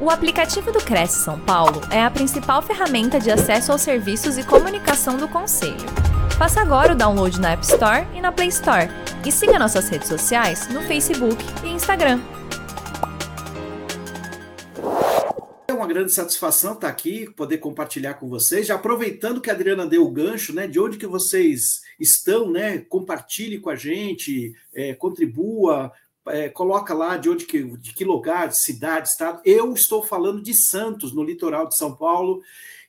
O aplicativo do Cresce São Paulo é a principal ferramenta de acesso aos serviços e comunicação do Conselho. Faça agora o download na App Store e na Play Store. E siga nossas redes sociais no Facebook e Instagram. É uma grande satisfação estar aqui, poder compartilhar com vocês. Já aproveitando que a Adriana deu o gancho, né? De onde que vocês estão, né? Compartilhe com a gente, é, contribua, é, coloca lá de onde que, de que lugar, cidade, estado. Eu estou falando de Santos, no litoral de São Paulo,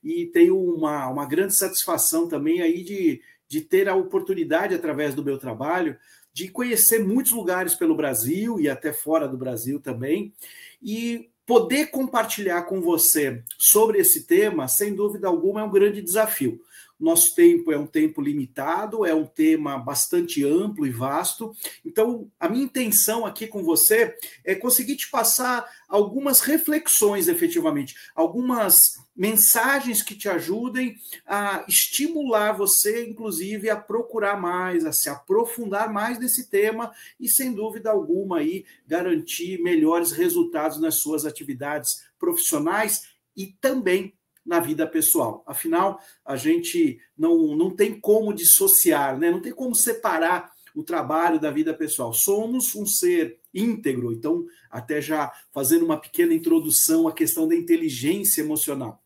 e tenho uma, uma grande satisfação também aí de, de ter a oportunidade, através do meu trabalho, de conhecer muitos lugares pelo Brasil e até fora do Brasil também, e poder compartilhar com você sobre esse tema, sem dúvida alguma, é um grande desafio. Nosso tempo é um tempo limitado, é um tema bastante amplo e vasto. Então, a minha intenção aqui com você é conseguir te passar algumas reflexões, efetivamente, algumas mensagens que te ajudem a estimular você, inclusive, a procurar mais, a se aprofundar mais nesse tema e, sem dúvida alguma, aí, garantir melhores resultados nas suas atividades profissionais e também na vida pessoal. Afinal, a gente não, não tem como dissociar, né? não tem como separar o trabalho da vida pessoal. Somos um ser íntegro, então, até já fazendo uma pequena introdução à questão da inteligência emocional.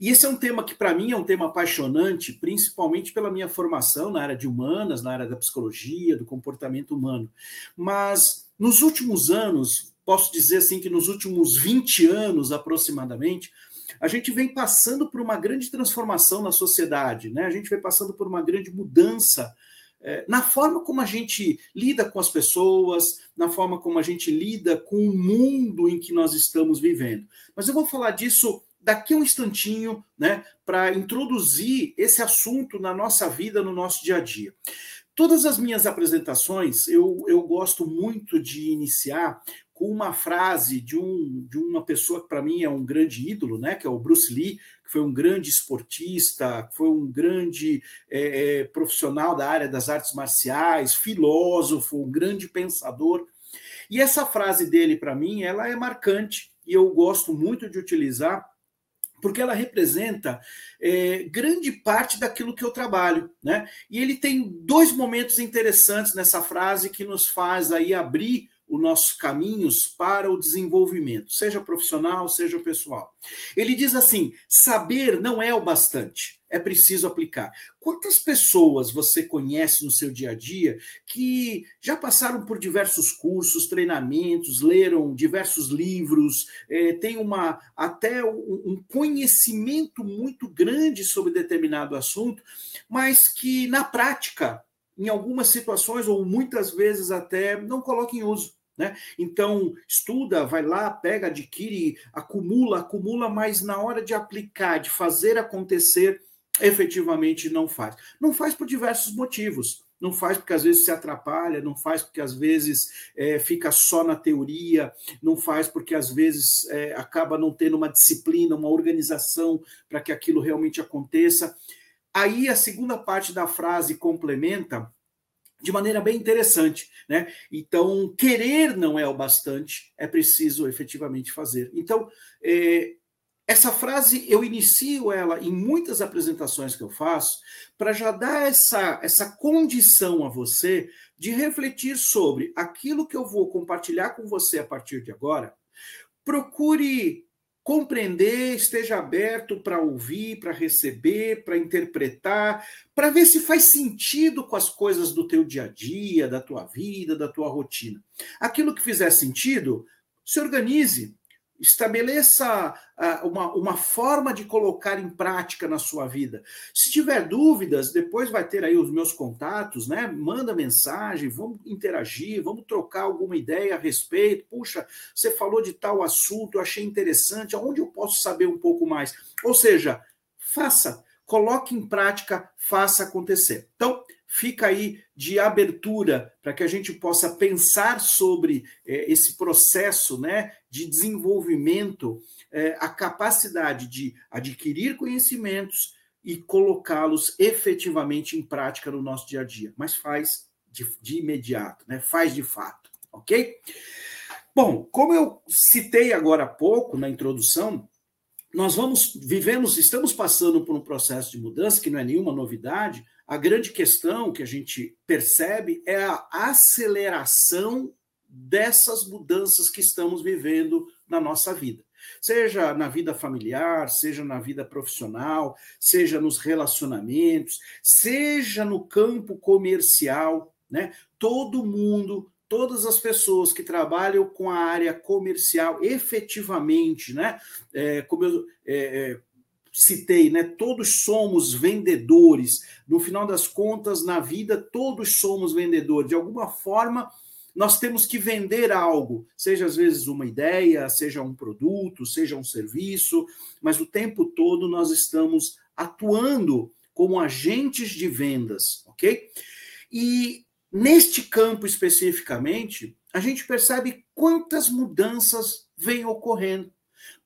E esse é um tema que, para mim, é um tema apaixonante, principalmente pela minha formação na área de humanas, na área da psicologia, do comportamento humano. Mas, nos últimos anos, posso dizer assim que nos últimos 20 anos aproximadamente, a gente vem passando por uma grande transformação na sociedade, né? A gente vem passando por uma grande mudança é, na forma como a gente lida com as pessoas, na forma como a gente lida com o mundo em que nós estamos vivendo. Mas eu vou falar disso daqui a um instantinho, né, para introduzir esse assunto na nossa vida, no nosso dia a dia. Todas as minhas apresentações, eu, eu gosto muito de iniciar com uma frase de, um, de uma pessoa que para mim é um grande ídolo, né, que é o Bruce Lee, que foi um grande esportista, foi um grande é, é, profissional da área das artes marciais, filósofo, um grande pensador. E essa frase dele, para mim, ela é marcante e eu gosto muito de utilizar porque ela representa é, grande parte daquilo que eu trabalho, né? E ele tem dois momentos interessantes nessa frase que nos faz aí abrir os nossos caminhos para o desenvolvimento, seja profissional, seja pessoal. Ele diz assim: saber não é o bastante, é preciso aplicar. Quantas pessoas você conhece no seu dia a dia que já passaram por diversos cursos, treinamentos, leram diversos livros, é, têm uma, até um conhecimento muito grande sobre determinado assunto, mas que na prática em algumas situações, ou muitas vezes até, não coloca em uso. Né? Então, estuda, vai lá, pega, adquire, acumula, acumula, mas na hora de aplicar, de fazer acontecer, efetivamente não faz. Não faz por diversos motivos. Não faz porque às vezes se atrapalha, não faz porque às vezes é, fica só na teoria, não faz porque às vezes é, acaba não tendo uma disciplina, uma organização para que aquilo realmente aconteça. Aí a segunda parte da frase complementa de maneira bem interessante, né? Então, querer não é o bastante, é preciso efetivamente fazer. Então, é, essa frase eu inicio ela em muitas apresentações que eu faço para já dar essa, essa condição a você de refletir sobre aquilo que eu vou compartilhar com você a partir de agora. Procure compreender, esteja aberto para ouvir, para receber, para interpretar, para ver se faz sentido com as coisas do teu dia a dia, da tua vida, da tua rotina. Aquilo que fizer sentido, se organize, Estabeleça uh, uma, uma forma de colocar em prática na sua vida. Se tiver dúvidas, depois vai ter aí os meus contatos, né? Manda mensagem, vamos interagir, vamos trocar alguma ideia a respeito. Puxa, você falou de tal assunto, eu achei interessante, aonde eu posso saber um pouco mais? Ou seja, faça, coloque em prática, faça acontecer. Então, fica aí de abertura para que a gente possa pensar sobre é, esse processo né, de desenvolvimento, é, a capacidade de adquirir conhecimentos e colocá-los efetivamente em prática no nosso dia a dia. Mas faz de, de imediato, né? faz de fato, ok? Bom, como eu citei agora há pouco na introdução, nós vamos vivemos, estamos passando por um processo de mudança que não é nenhuma novidade. A grande questão que a gente percebe é a aceleração dessas mudanças que estamos vivendo na nossa vida. Seja na vida familiar, seja na vida profissional, seja nos relacionamentos, seja no campo comercial, né? Todo mundo todas as pessoas que trabalham com a área comercial efetivamente, né? É, como eu é, é, citei, né? Todos somos vendedores. No final das contas, na vida, todos somos vendedores. De alguma forma, nós temos que vender algo, seja às vezes uma ideia, seja um produto, seja um serviço, mas o tempo todo nós estamos atuando como agentes de vendas, ok? E Neste campo especificamente, a gente percebe quantas mudanças vêm ocorrendo.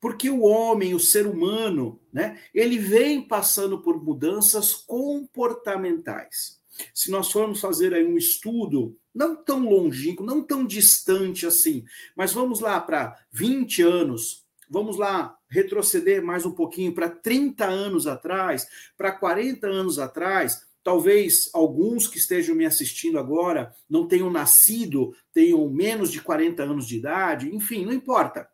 Porque o homem, o ser humano, né, ele vem passando por mudanças comportamentais. Se nós formos fazer aí um estudo, não tão longínquo, não tão distante assim, mas vamos lá para 20 anos, vamos lá retroceder mais um pouquinho para 30 anos atrás, para 40 anos atrás, Talvez alguns que estejam me assistindo agora não tenham nascido, tenham menos de 40 anos de idade, enfim, não importa.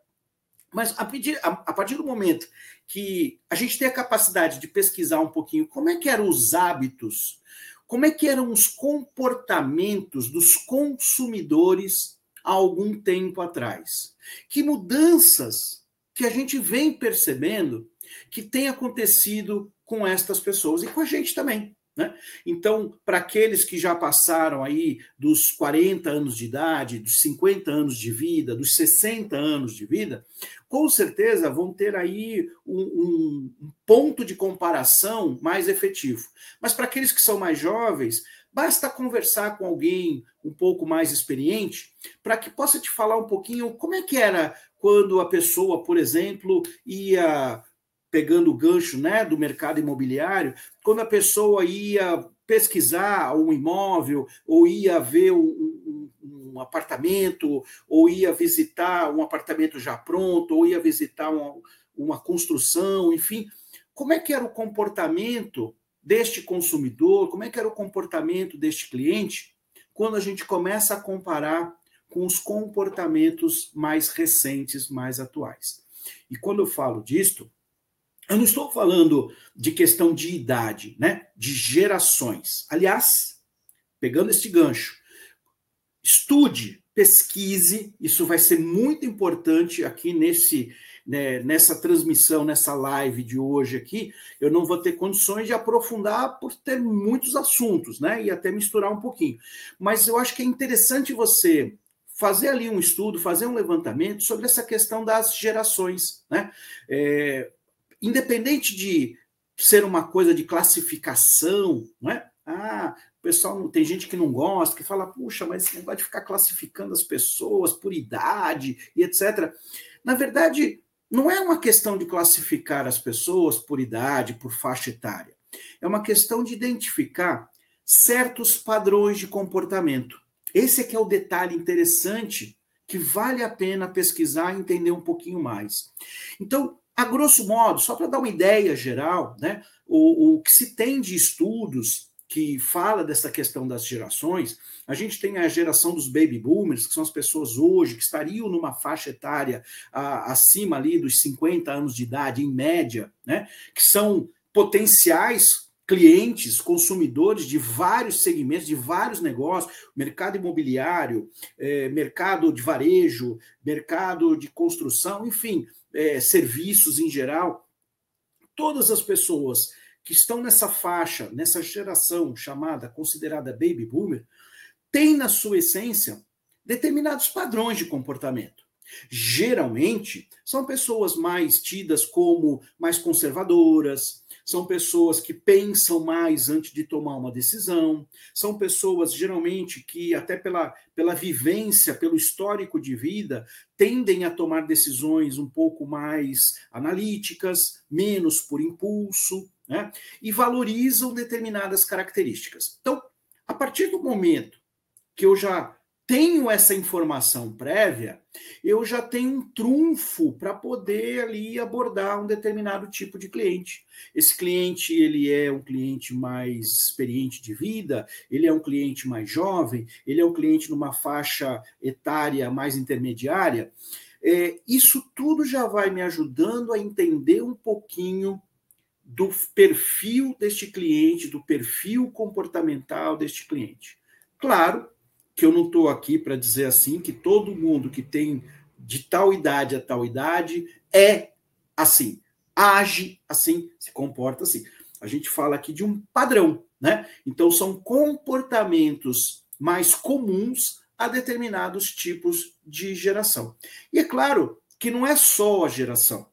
Mas a, pedir, a, a, partir do momento que a gente tem a capacidade de pesquisar um pouquinho como é que eram os hábitos, como é que eram os comportamentos dos consumidores há algum tempo atrás, que mudanças que a gente vem percebendo que tem acontecido com estas pessoas e com a gente também. Né? Então, para aqueles que já passaram aí dos 40 anos de idade, dos 50 anos de vida, dos 60 anos de vida, com certeza vão ter aí um, um, ponto de comparação mais efetivo. Mas para aqueles que são mais jovens, basta conversar com alguém um pouco mais experiente para que possa te falar um pouquinho como é que era quando a pessoa, por exemplo, ia pegando o gancho né, do mercado imobiliário, quando a pessoa ia pesquisar um imóvel, ou ia ver um, um, um apartamento, ou ia visitar um apartamento já pronto, ou ia visitar uma, uma construção, enfim, como é que era o comportamento deste consumidor, como é que era o comportamento deste cliente, quando a gente começa a comparar com os comportamentos mais recentes, mais atuais. E quando eu falo disto, eu não estou falando de questão de idade, né? De gerações. Aliás, pegando este gancho, estude, pesquise, isso vai ser muito importante aqui nesse né, nessa transmissão, nessa live de hoje aqui, eu não vou ter condições de aprofundar por ter muitos assuntos, né? E até misturar um pouquinho. Mas eu acho que é interessante você fazer ali um estudo, fazer um levantamento sobre essa questão das gerações, né? É, independente de ser uma coisa de classificação, não é? Ah, o pessoal tem gente que não gosta, que fala, puxa, mas esse negócio de ficar classificando as pessoas por idade e etc. Na verdade, não é uma questão de classificar as pessoas por idade, por faixa etária. É uma questão de identificar certos padrões de comportamento. Esse é que é o detalhe interessante que vale a pena pesquisar e entender um pouquinho mais. Então, a grosso modo, só para dar uma ideia geral, né, o, o que se tem de estudos que fala dessa questão das gerações, a gente tem a geração dos baby boomers, que são as pessoas hoje que estariam numa faixa etária a, acima ali dos 50 anos de idade, em média, né, que são potenciais clientes, consumidores de vários segmentos, de vários negócios, mercado imobiliário, eh, mercado de varejo, mercado de construção, enfim, é, serviços em geral, todas as pessoas que estão nessa faixa, nessa geração chamada, considerada baby boomer, têm na sua essência determinados padrões de comportamento. Geralmente, são pessoas mais tidas como mais conservadoras, são pessoas que pensam mais antes de tomar uma decisão, são pessoas geralmente que, até pela, pela vivência, pelo histórico de vida, tendem a tomar decisões um pouco mais analíticas, menos por impulso, né? e valorizam determinadas características. Então, a partir do momento que eu já tenho essa informação prévia, eu já tenho um trunfo para poder ali abordar um determinado tipo de cliente. Esse cliente, ele é um cliente mais experiente de vida, ele é um cliente mais jovem, ele é um cliente numa faixa etária mais intermediária. É, isso tudo já vai me ajudando a entender um pouquinho do perfil deste cliente, do perfil comportamental deste cliente. Claro que eu não estou aqui para dizer assim que todo mundo que tem de tal idade a tal idade é assim, age assim, se comporta assim. A gente fala aqui de um padrão, né? Então são comportamentos mais comuns a determinados tipos de geração. E é claro que não é só a geração.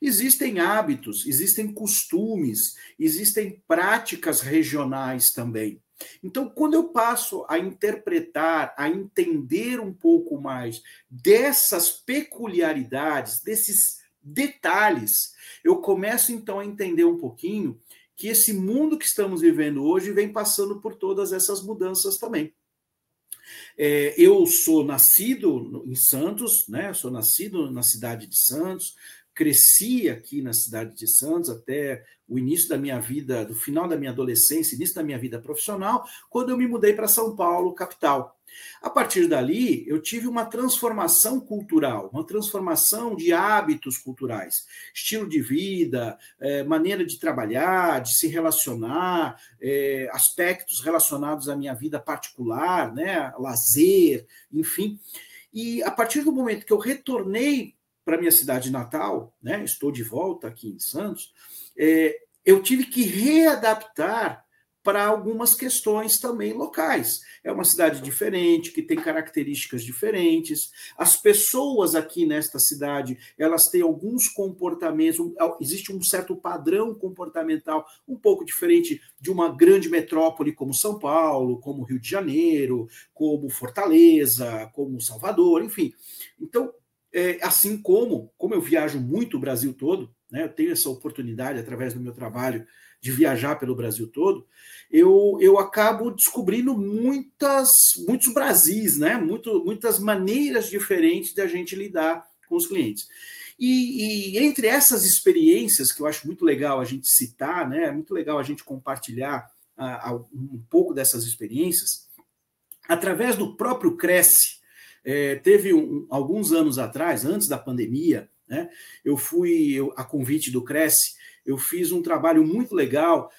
Existem hábitos, existem costumes, existem práticas regionais também. Então, quando eu passo a interpretar, a entender um pouco mais dessas peculiaridades, desses detalhes, eu começo então a entender um pouquinho que esse mundo que estamos vivendo hoje vem passando por todas essas mudanças também. É, eu sou nascido em Santos, né? Sou nascido na cidade de Santos, cresci aqui na cidade de Santos até o início da minha vida, do final da minha adolescência, início da minha vida profissional, quando eu me mudei para São Paulo, capital. A partir dali, eu tive uma transformação cultural, uma transformação de hábitos culturais, estilo de vida, é, maneira de trabalhar, de se relacionar, é, aspectos relacionados à minha vida particular, né, lazer, enfim. E a partir do momento que eu retornei para minha cidade natal, né? Estou de volta aqui em Santos. É, eu tive que readaptar para algumas questões também locais. É uma cidade diferente, que tem características diferentes. As pessoas aqui nesta cidade, elas têm alguns comportamentos, existe um certo padrão comportamental um pouco diferente de uma grande metrópole como São Paulo, como Rio de Janeiro, como Fortaleza, como Salvador, enfim. Então, é, assim como, como eu viajo muito o Brasil todo, né, eu tenho essa oportunidade através do meu trabalho de viajar pelo Brasil todo, eu, eu acabo descobrindo muitas, muitos Brasis, né, muito, muitas maneiras diferentes de a gente lidar com os clientes. E, e, entre essas experiências que eu acho muito legal a gente citar, né, é muito legal a gente compartilhar a, a, um pouco dessas experiências, através do próprio Cresce, é, teve um, alguns anos atrás, antes da pandemia, né, eu fui, eu, a convite do Cresce, eu fiz um trabalho muito legal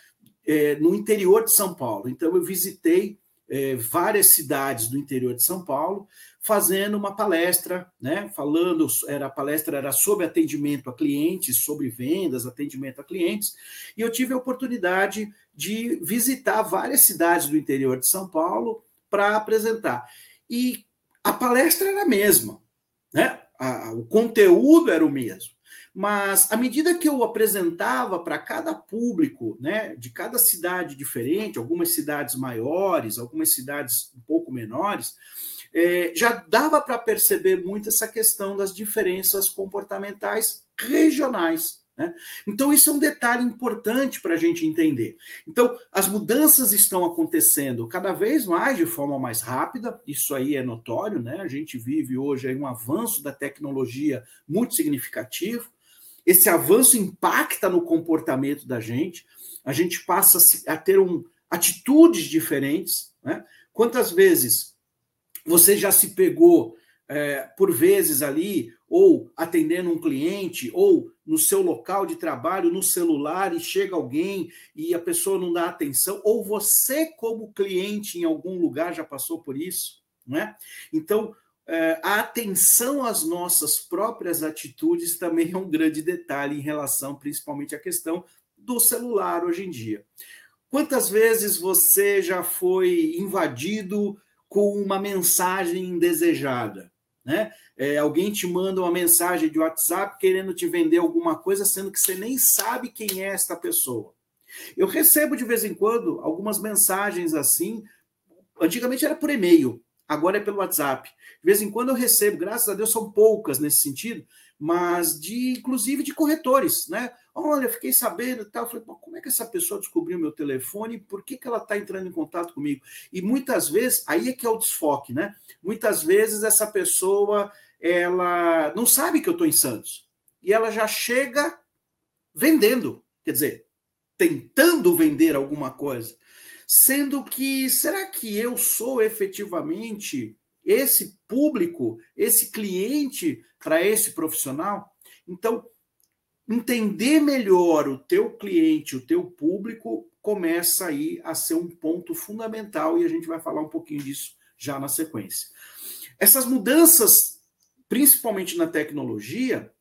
é, no interior de São Paulo. Então, eu visitei é, várias cidades do interior de São Paulo, fazendo uma palestra, né, falando, era, a palestra era sobre atendimento a clientes, sobre vendas, atendimento a clientes, e eu tive a oportunidade de visitar várias cidades do interior de São Paulo para apresentar. E a palestra era a mesma, né? A, o conteúdo era o mesmo. Mas à medida que eu apresentava para cada público, né, de cada cidade diferente, algumas cidades maiores, algumas cidades um pouco menores, é, já dava para perceber muito essa questão das diferenças comportamentais regionais. Né? Então, isso é um detalhe importante para a gente entender. Então, as mudanças estão acontecendo cada vez mais de forma mais rápida, isso aí é notório, né? A gente vive hoje um avanço da tecnologia muito significativo. Esse avanço impacta no comportamento da gente, a gente passa a ter um, atitudes diferentes. Né? Quantas vezes você já se pegou é, por vezes ali, ou atendendo um cliente, ou no seu local de trabalho, no celular, e chega alguém e a pessoa não dá atenção, ou você, como cliente, em algum lugar já passou por isso, não é? Então, é, a atenção às nossas próprias atitudes também é um grande detalhe em relação, principalmente, à questão do celular hoje em dia. Quantas vezes você já foi invadido com uma mensagem indesejada? Né? É, alguém te manda uma mensagem de WhatsApp querendo te vender alguma coisa, sendo que você nem sabe quem é esta pessoa. Eu recebo de vez em quando algumas mensagens assim. Antigamente era por e-mail, agora é pelo WhatsApp. De vez em quando eu recebo, graças a Deus são poucas nesse sentido, mas de inclusive de corretores, né? Olha, fiquei sabendo e tal. falei, como é que essa pessoa descobriu meu telefone? Por que, que ela está entrando em contato comigo? E muitas vezes, aí é que é o desfoque, né? Muitas vezes essa pessoa ela não sabe que eu estou em Santos. E ela já chega vendendo, quer dizer, tentando vender alguma coisa. Sendo que, será que eu sou efetivamente esse público, esse cliente para esse profissional? Então, entender melhor o teu cliente, o teu público, começa aí a ser um ponto fundamental e a gente vai falar um pouquinho disso já na sequência. Essas mudanças, principalmente na tecnologia,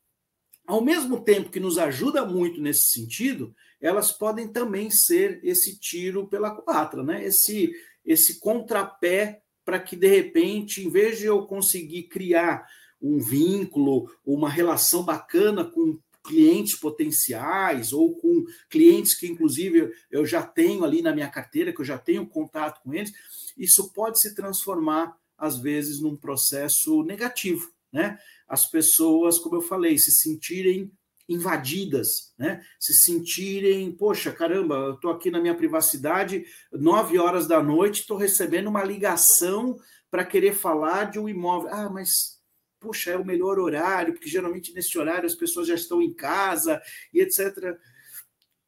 ao mesmo tempo que nos ajuda muito nesse sentido, elas podem também ser esse tiro pela culatra, né? Esse esse contrapé para que de repente, em vez de eu conseguir criar um vínculo, uma relação bacana com clientes potenciais ou com clientes que, inclusive, eu já tenho ali na minha carteira, que eu já tenho contato com eles, isso pode se transformar, às vezes, num processo negativo. Né? As pessoas, como eu falei, se sentirem invadidas, né? Se sentirem, poxa, caramba, eu estou aqui na minha privacidade, nove horas da noite, estou recebendo uma ligação para querer falar de um imóvel. Ah, mas puxa, é o melhor horário, porque geralmente nesse horário as pessoas já estão em casa e etc.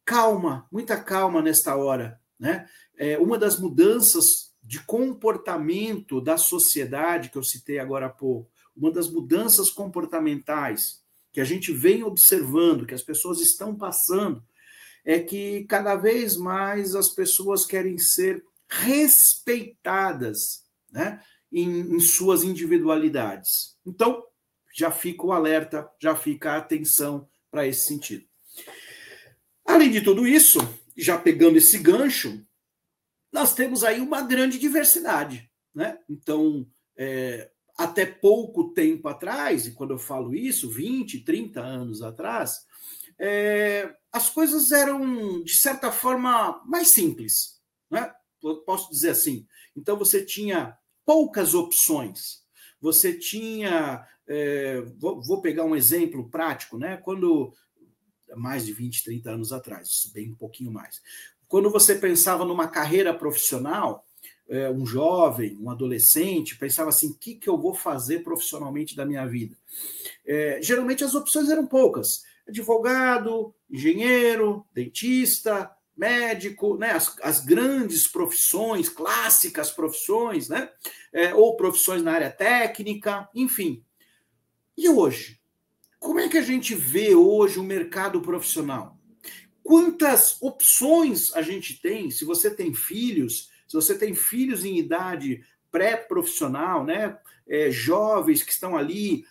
Calma, muita calma nesta hora. Né? É, uma das mudanças de comportamento da sociedade que eu citei agora há pouco, uma das mudanças comportamentais que a gente vem observando, que as pessoas estão passando, é que cada vez mais as pessoas querem ser respeitadas, né? em, em suas individualidades. Então, já fica o alerta, já fica a atenção para esse sentido. Além de tudo isso, já pegando esse gancho, nós temos aí uma grande diversidade. Né? Então, é, até pouco tempo atrás, e quando eu falo isso, 20, 30 anos atrás, é, as coisas eram, de certa forma, mais simples. Né? Posso dizer assim. Então, você tinha poucas opções. Você tinha. É, vou, vou, pegar um exemplo prático, né? Quando. Mais de 20, 30 anos atrás, bem um pouquinho mais. Quando você pensava numa carreira profissional, é, um jovem, um adolescente, pensava assim: o que, que eu vou fazer profissionalmente da minha vida? É, geralmente as opções eram poucas: advogado, engenheiro, dentista, médico, né, as, as grandes profissões, clássicas profissões, né, é, ou profissões na área técnica, enfim. E hoje? Como é que a gente vê hoje o mercado profissional? Quantas opções a gente tem? Se você tem filhos, se você tem filhos em idade pré-profissional, né, é, jovens que estão ali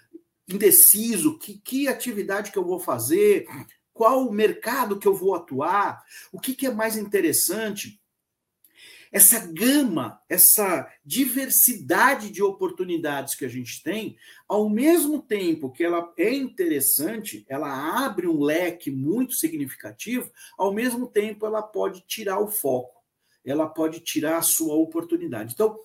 indeciso, que, que atividade que eu vou fazer, qual o mercado que eu vou atuar, o que, que é mais interessante. Essa gama, essa diversidade de oportunidades que a gente tem, ao mesmo tempo que ela é interessante, ela abre um leque muito significativo, ao mesmo tempo ela pode tirar o foco, ela pode tirar a sua oportunidade. Então,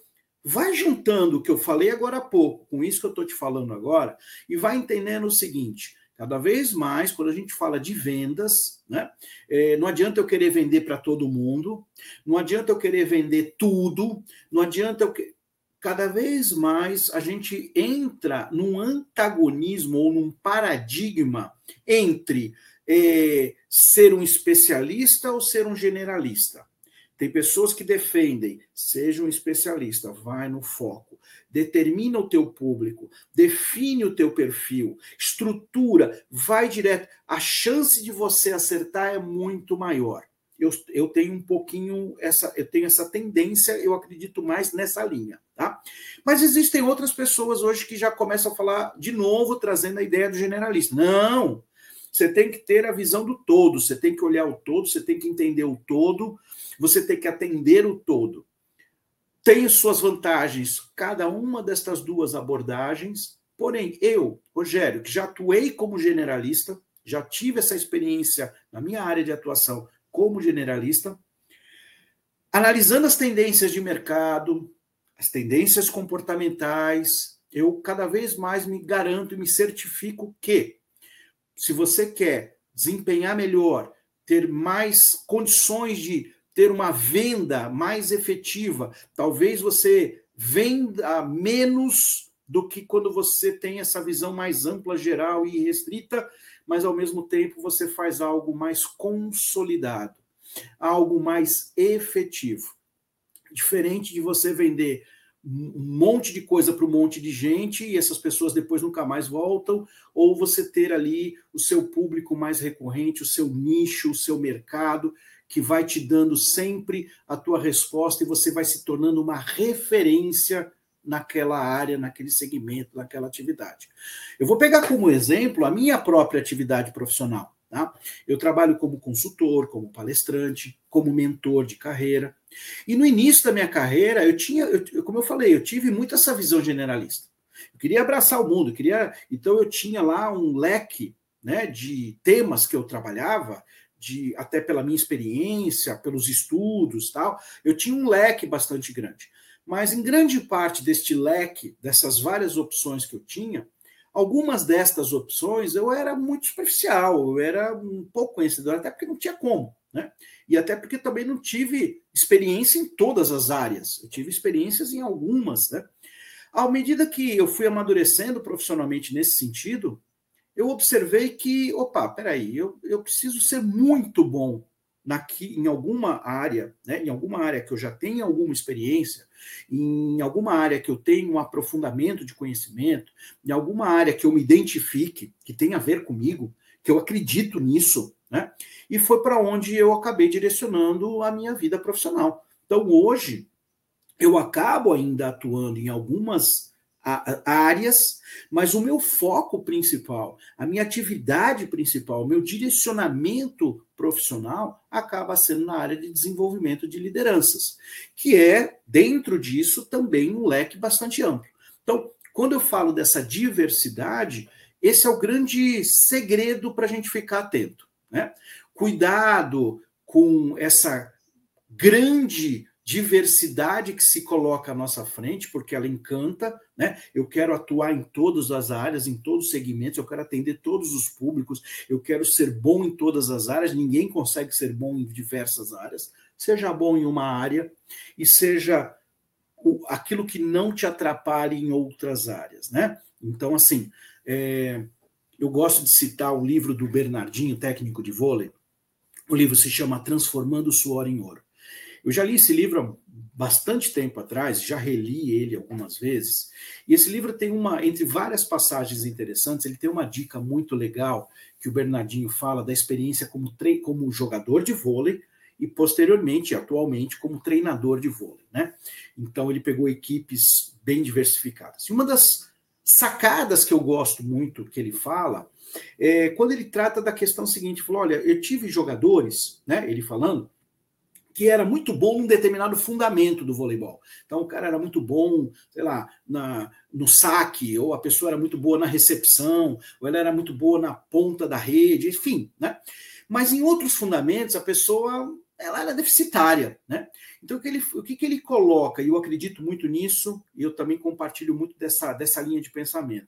vai juntando o que eu falei agora há pouco com isso que eu estou te falando agora e vai entendendo o seguinte: Cada vez mais, quando a gente fala de vendas, né, é, não adianta eu querer vender para todo mundo, não adianta eu querer vender tudo, não adianta eu. Que... Cada vez mais a gente entra num antagonismo ou num paradigma entre é, ser um especialista ou ser um generalista. Tem pessoas que defendem, seja um especialista, vai no foco, determina o teu público, define o teu perfil, estrutura, vai direto. A chance de você acertar é muito maior. Eu, eu tenho um pouquinho essa, eu tenho essa tendência, eu acredito mais nessa linha, tá? Mas existem outras pessoas hoje que já começam a falar de novo, trazendo a ideia do generalista. Não, você tem que ter a visão do todo, você tem que olhar o todo, você tem que entender o todo, você tem que atender o todo. Tem suas vantagens, cada uma destas duas abordagens, porém, eu, Rogério, que já atuei como generalista, já tive essa experiência na minha área de atuação como generalista, analisando as tendências de mercado, as tendências comportamentais, eu cada vez mais me garanto e me certifico que se você quer desempenhar melhor, ter mais condições de ter uma venda mais efetiva, talvez você venda menos do que quando você tem essa visão mais ampla, geral e restrita, mas ao mesmo tempo você faz algo mais consolidado, algo mais efetivo. Diferente de você vender um monte de coisa para um monte de gente e essas pessoas depois nunca mais voltam, ou você ter ali o seu público mais recorrente, o seu nicho, o seu mercado, que vai te dando sempre a tua resposta e você vai se tornando uma referência naquela área, naquele segmento, naquela atividade. Eu vou pegar como exemplo a minha própria atividade profissional. Tá? Eu trabalho como consultor, como palestrante, como mentor de carreira. E no início da minha carreira, eu tinha, eu, como eu falei, eu tive muito essa visão generalista. Eu queria abraçar o mundo, queria, então eu tinha lá um leque né, de temas que eu trabalhava, de até pela minha experiência, pelos estudos, tal. Eu tinha um leque bastante grande. Mas em grande parte deste leque, dessas várias opções que eu tinha, algumas destas opções eu era muito superficial, eu era um pouco conhecedor, até porque não tinha como, né? E até porque também não tive experiência em todas as áreas, eu tive experiências em algumas, né? À medida que eu fui amadurecendo profissionalmente nesse sentido, eu observei que, opa, peraí, eu, eu preciso ser muito bom em alguma área, né, em alguma área que eu já tenha alguma experiência, em alguma área que eu tenha um aprofundamento de conhecimento, em alguma área que eu me identifique, que tenha a ver comigo, que eu acredito nisso, né? E foi para onde eu acabei direcionando a minha vida profissional. Então, hoje, eu acabo ainda atuando em algumas áreas, mas o meu foco principal, a minha atividade principal, o meu direcionamento profissional acaba sendo na área de desenvolvimento de lideranças, que é, dentro disso, também um leque bastante amplo. Então, quando eu falo dessa diversidade, esse é o grande segredo para a gente ficar atento. Né? Cuidado com essa grande diversidade que se coloca à nossa frente, porque ela encanta, né? Eu quero atuar em todas as áreas, em todos os segmentos, eu quero atender todos os públicos, eu quero ser bom em todas as áreas, ninguém consegue ser bom em diversas áreas. Seja bom em uma área e seja aquilo que não te atrapalhe em outras áreas, né? Então, assim, é, eu gosto de citar o livro do Bernardinho, técnico de vôlei. O livro se chama Transformando o Suor em Ouro. Eu já li esse livro há bastante tempo atrás, já reli ele algumas vezes, e esse livro tem uma, entre várias passagens interessantes, ele tem uma dica muito legal que o Bernardinho fala da experiência como, tre como jogador de vôlei e posteriormente, atualmente, como treinador de vôlei. Né? Então ele pegou equipes bem diversificadas. E uma das sacadas que eu gosto muito que ele fala é quando ele trata da questão seguinte, falou, olha, eu tive jogadores, né, ele falando, que era muito bom num determinado fundamento do voleibol. Então, o cara era muito bom, sei lá, na, no saque, ou a pessoa era muito boa na recepção, ou ela era muito boa na ponta da rede, enfim, né? Mas em outros fundamentos, a pessoa ela era deficitária, né? Então, o que ele, o que, que ele coloca, e eu acredito muito nisso, e eu também compartilho muito dessa, dessa linha de pensamento.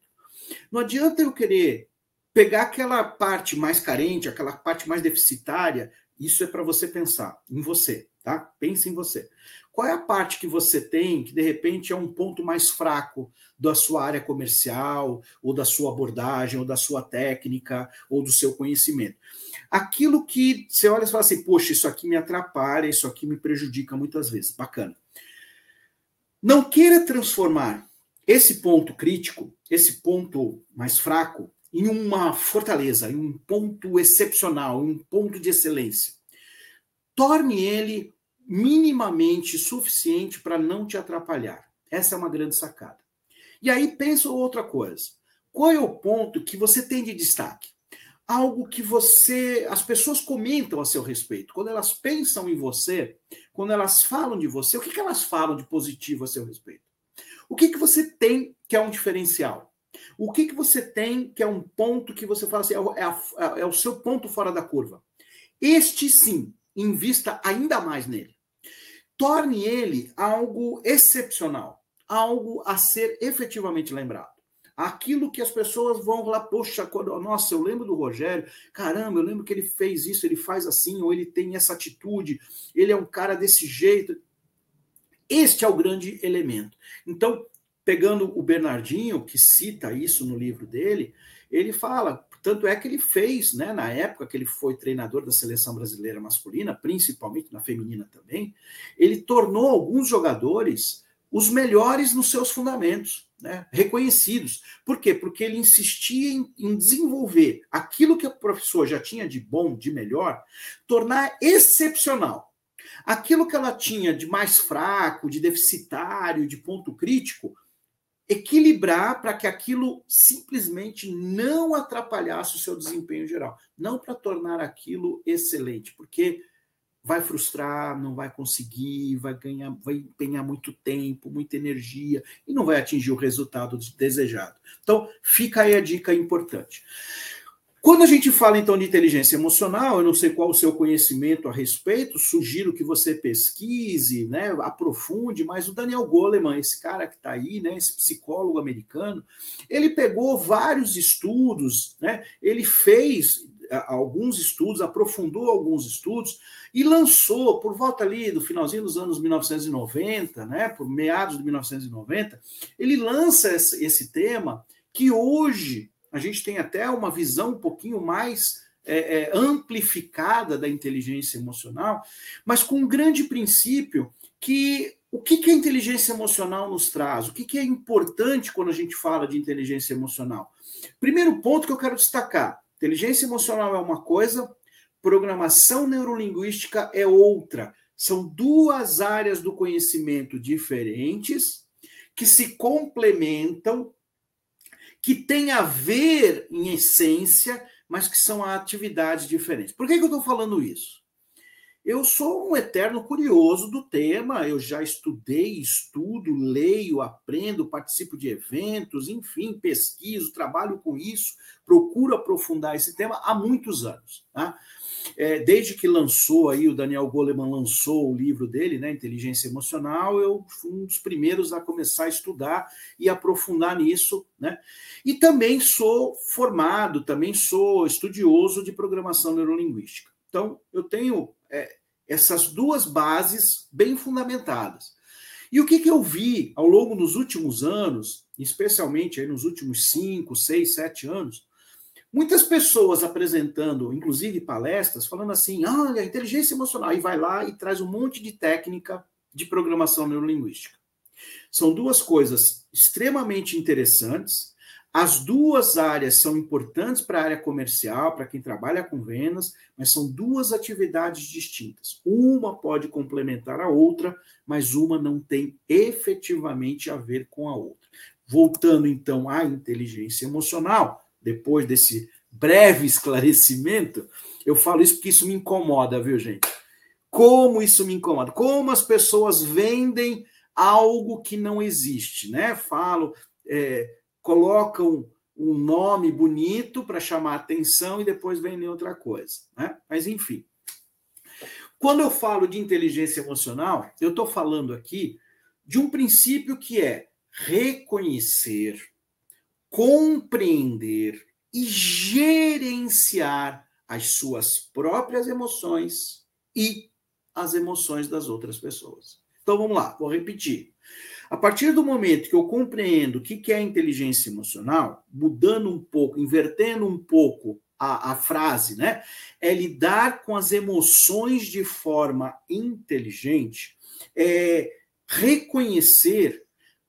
Não adianta eu querer pegar aquela parte mais carente, aquela parte mais deficitária, isso é para você pensar em você, tá? Pense em você. Qual é a parte que você tem que de repente é um ponto mais fraco da sua área comercial, ou da sua abordagem, ou da sua técnica, ou do seu conhecimento? Aquilo que você olha e fala assim, poxa, isso aqui me atrapalha, isso aqui me prejudica muitas vezes. Bacana. Não queira transformar esse ponto crítico, esse ponto mais fraco, em uma fortaleza, em um ponto excepcional, um ponto de excelência. Torne ele minimamente suficiente para não te atrapalhar. Essa é uma grande sacada. E aí pensa outra coisa. Qual é o ponto que você tem de destaque? Algo que você, as pessoas comentam a seu respeito. Quando elas pensam em você, quando elas falam de você, o que, que elas falam de positivo a seu respeito? O que, que você tem que é um diferencial? O que, que você tem que é um ponto que você fala assim, é, é, a, é o seu ponto fora da curva? Este sim, invista ainda mais nele. Torne ele algo excepcional, algo a ser efetivamente lembrado, aquilo que as pessoas vão lá, poxa, nossa, eu lembro do Rogério, caramba, eu lembro que ele fez isso, ele faz assim, ou ele tem essa atitude, ele é um cara desse jeito. Este é o grande elemento. Então, pegando o Bernardinho, que cita isso no livro dele, ele fala, tanto é que ele fez, né, na época que ele foi treinador da seleção brasileira masculina, principalmente na feminina também, ele tornou alguns jogadores os melhores nos seus fundamentos, né, reconhecidos. Por quê? Porque ele insistia em, em desenvolver aquilo que o professor já tinha de bom, de melhor, tornar excepcional. Aquilo que ela tinha de mais fraco, de deficitário, de ponto crítico, equilibrar para que aquilo simplesmente não atrapalhasse o seu desempenho geral, não para tornar aquilo excelente, porque vai frustrar, não vai conseguir, vai ganhar, vai empenhar muito tempo, muita energia e não vai atingir o resultado desejado. Então, fica aí a dica importante. Quando a gente fala então de inteligência emocional, eu não sei qual o seu conhecimento a respeito, sugiro que você pesquise, né, aprofunde, mas o Daniel Goleman, esse cara que está aí, né, esse psicólogo americano, ele pegou vários estudos, né, ele fez alguns estudos, aprofundou alguns estudos e lançou por volta ali do finalzinho dos anos 1990, né, por meados de 1990, ele lança esse, tema que hoje a gente tem até uma visão um pouquinho mais é, é, amplificada da inteligência emocional, mas com um grande princípio que o que, que a inteligência emocional nos traz? O que, que é importante quando a gente fala de inteligência emocional? Primeiro ponto que eu quero destacar: inteligência emocional é uma coisa, programação neurolinguística é outra. São duas áreas do conhecimento diferentes que se complementam que têm a ver em essência, mas que são atividades diferentes. Por que, que eu estou falando isso? Eu sou um eterno curioso do tema, eu já estudei, estudo, leio, aprendo, participo de eventos, enfim, pesquiso, trabalho com isso, procuro aprofundar esse tema há muitos anos. Tá? É, desde que lançou aí, o Daniel Goleman lançou o livro dele, né, Inteligência Emocional, eu fui um dos primeiros a começar a estudar e aprofundar nisso, né? E também sou formado, também sou estudioso de programação neurolinguística. Então, eu tenho é, essas duas bases bem fundamentadas. E o que, que eu vi ao longo dos últimos anos, especialmente nos últimos cinco, seis, sete anos, muitas pessoas apresentando, inclusive palestras, falando assim: olha, inteligência emocional, e vai lá e traz um monte de técnica de programação neurolinguística. São duas coisas extremamente interessantes as duas áreas são importantes para a área comercial, para quem trabalha com vendas, mas são duas atividades distintas. Uma pode complementar a outra, mas uma não tem efetivamente a ver com a outra. Voltando então à inteligência emocional, depois desse breve esclarecimento, eu falo isso porque isso me incomoda, viu, gente? Como isso me incomoda? Como as pessoas vendem algo que não existe, né? Falo. É, colocam um nome bonito para chamar atenção e depois vendem outra coisa. Né? Mas, enfim. Quando eu falo de inteligência emocional, eu estou falando aqui de um princípio que é reconhecer, compreender e gerenciar as suas próprias emoções e as emoções das outras pessoas. Então vamos lá, vou repetir. A partir do momento que eu compreendo o que é inteligência emocional, mudando um pouco, invertendo um pouco a, a, frase, né? É lidar com as emoções de forma inteligente, é reconhecer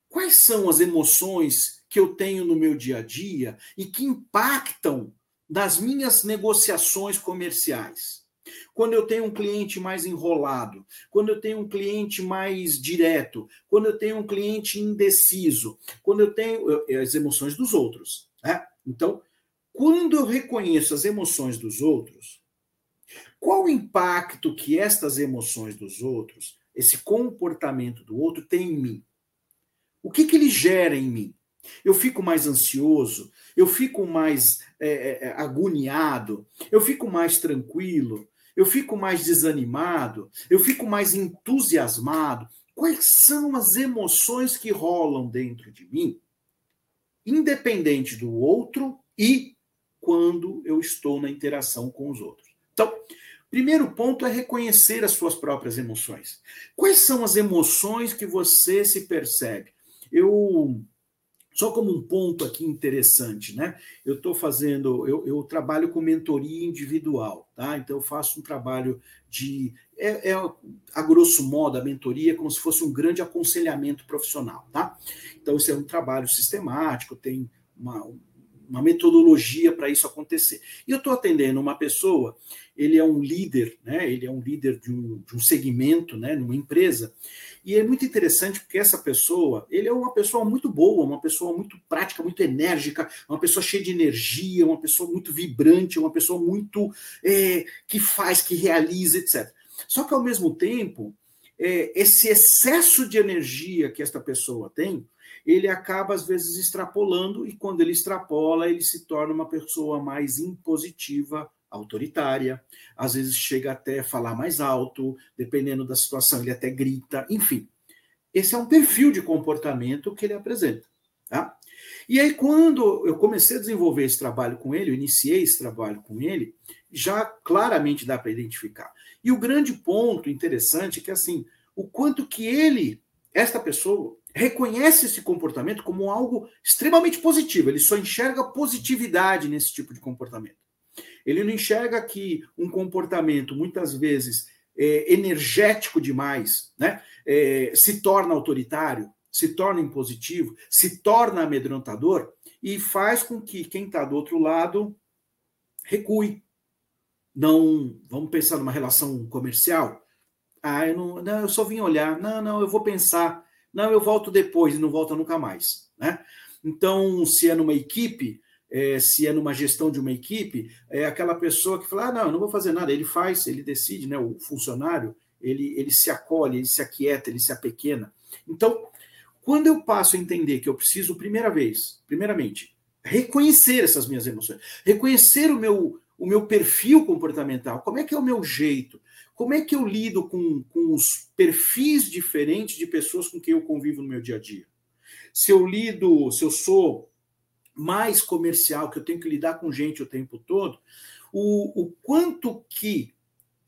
quais são as emoções que eu tenho no meu dia a dia e que impactam nas minhas negociações comerciais quando eu tenho um cliente mais enrolado, quando eu tenho um cliente mais direto, quando eu tenho um cliente indeciso, quando eu tenho as emoções dos outros. Né? Então, quando eu reconheço as emoções dos outros, qual o impacto que estas emoções dos outros, esse comportamento do outro tem em mim? O que, que ele gera em mim? Eu fico mais ansioso, eu fico mais é, agoniado, eu fico mais tranquilo, eu fico mais desanimado, eu fico mais entusiasmado. Quais são as emoções que rolam dentro de mim? independente do outro e quando eu estou na interação com os outros. Então, primeiro ponto é reconhecer as suas próprias emoções. Quais são as emoções que você se percebe? Eu só como um ponto aqui interessante, né? Eu estou fazendo, eu, eu, trabalho com mentoria individual, tá? Então eu faço um trabalho de, é, é, a grosso modo, a mentoria é como se fosse um grande aconselhamento profissional, tá? Então isso é um trabalho sistemático, tem uma, uma metodologia para isso acontecer. E eu estou atendendo uma pessoa, ele é um líder, né? Ele é um líder de um, de um segmento, né? Numa empresa. E é muito interessante porque essa pessoa, ele é uma pessoa muito boa, uma pessoa muito prática, muito enérgica, uma pessoa cheia de energia, uma pessoa muito vibrante, uma pessoa muito é, que faz, que realiza, etc. Só que ao mesmo tempo, é, esse excesso de energia que esta pessoa tem ele acaba, às vezes, extrapolando, e quando ele extrapola, ele se torna uma pessoa mais impositiva, autoritária, às vezes chega até falar mais alto, dependendo da situação, ele até grita, enfim. Esse é um perfil de comportamento que ele apresenta. Tá? E aí, quando eu comecei a desenvolver esse trabalho com ele, eu iniciei esse trabalho com ele, já claramente dá para identificar. E o grande ponto interessante é que, assim, o quanto que ele, esta pessoa, reconhece esse comportamento como algo extremamente positivo, ele só enxerga positividade nesse tipo de comportamento. Ele não enxerga que um comportamento, muitas vezes, é, energético demais, né, é, se torna autoritário, se torna impositivo, se torna amedrontador e faz com que quem está do outro lado recue. Não, vamos pensar numa relação comercial. Ah, eu não, não, eu só vim olhar. Não, não, eu vou pensar. Não, eu volto depois e não volta nunca mais. Né? Então, se é numa equipe, é, se é numa gestão de uma equipe, é aquela pessoa que fala: ah, não, eu não vou fazer nada. Ele faz, ele decide, né? o funcionário, ele, ele se acolhe, ele se aquieta, ele se apequena. Então, quando eu passo a entender que eu preciso, primeira vez, primeiramente, reconhecer essas minhas emoções, reconhecer o meu, o meu perfil comportamental, como é que é o meu jeito, como é que eu lido com, com os perfis diferentes de pessoas com quem eu convivo no meu dia a dia? Se eu lido, se eu sou mais comercial, que eu tenho que lidar com gente o tempo todo, o, o quanto que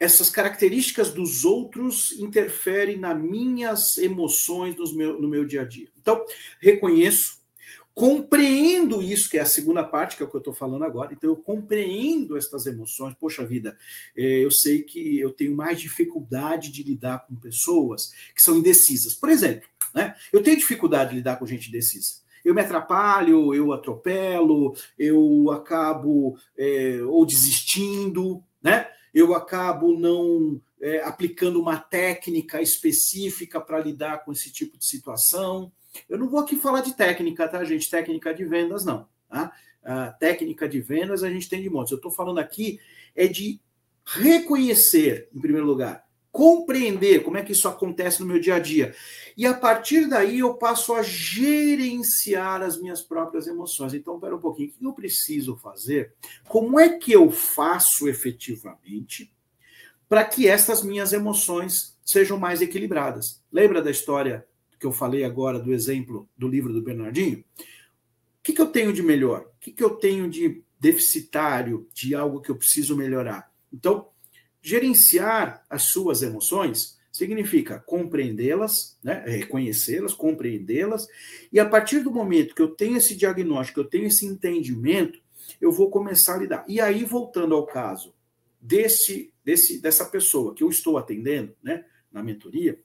essas características dos outros interferem nas minhas emoções no meu, no meu dia a dia. Então, reconheço, compreendo isso, que é a segunda parte, que é o que eu estou falando agora. Então, eu compreendo estas emoções. Poxa vida, é, eu sei que eu tenho mais dificuldade de lidar com pessoas que são indecisas. Por exemplo, né, eu tenho dificuldade de lidar com gente indecisa. Eu me atrapalho, eu atropelo, eu acabo é, ou desistindo, né? Eu acabo não é, aplicando uma técnica específica para lidar com esse tipo de situação. Eu não vou aqui falar de técnica, tá, gente? Técnica de vendas, não. Tá? A técnica de vendas a gente tem de montes. Eu estou falando aqui é de reconhecer, em primeiro lugar, compreender como é que isso acontece no meu dia a dia. E a partir daí eu passo a gerenciar as minhas próprias emoções. Então, pera um pouquinho, o que eu preciso fazer? Como é que eu faço efetivamente para que estas minhas emoções sejam mais equilibradas? Lembra da história que eu falei agora do exemplo do livro do Bernardinho, o que, que eu tenho de melhor? O que, que eu tenho de deficitário, de algo que eu preciso melhorar? Então, gerenciar as suas emoções significa compreendê-las, né, reconhecê-las, compreendê-las, e a partir do momento que eu tenho esse diagnóstico, eu tenho esse entendimento, eu vou começar a lidar. E aí, voltando ao caso desse, desse, dessa pessoa que eu estou atendendo, né, na mentoria,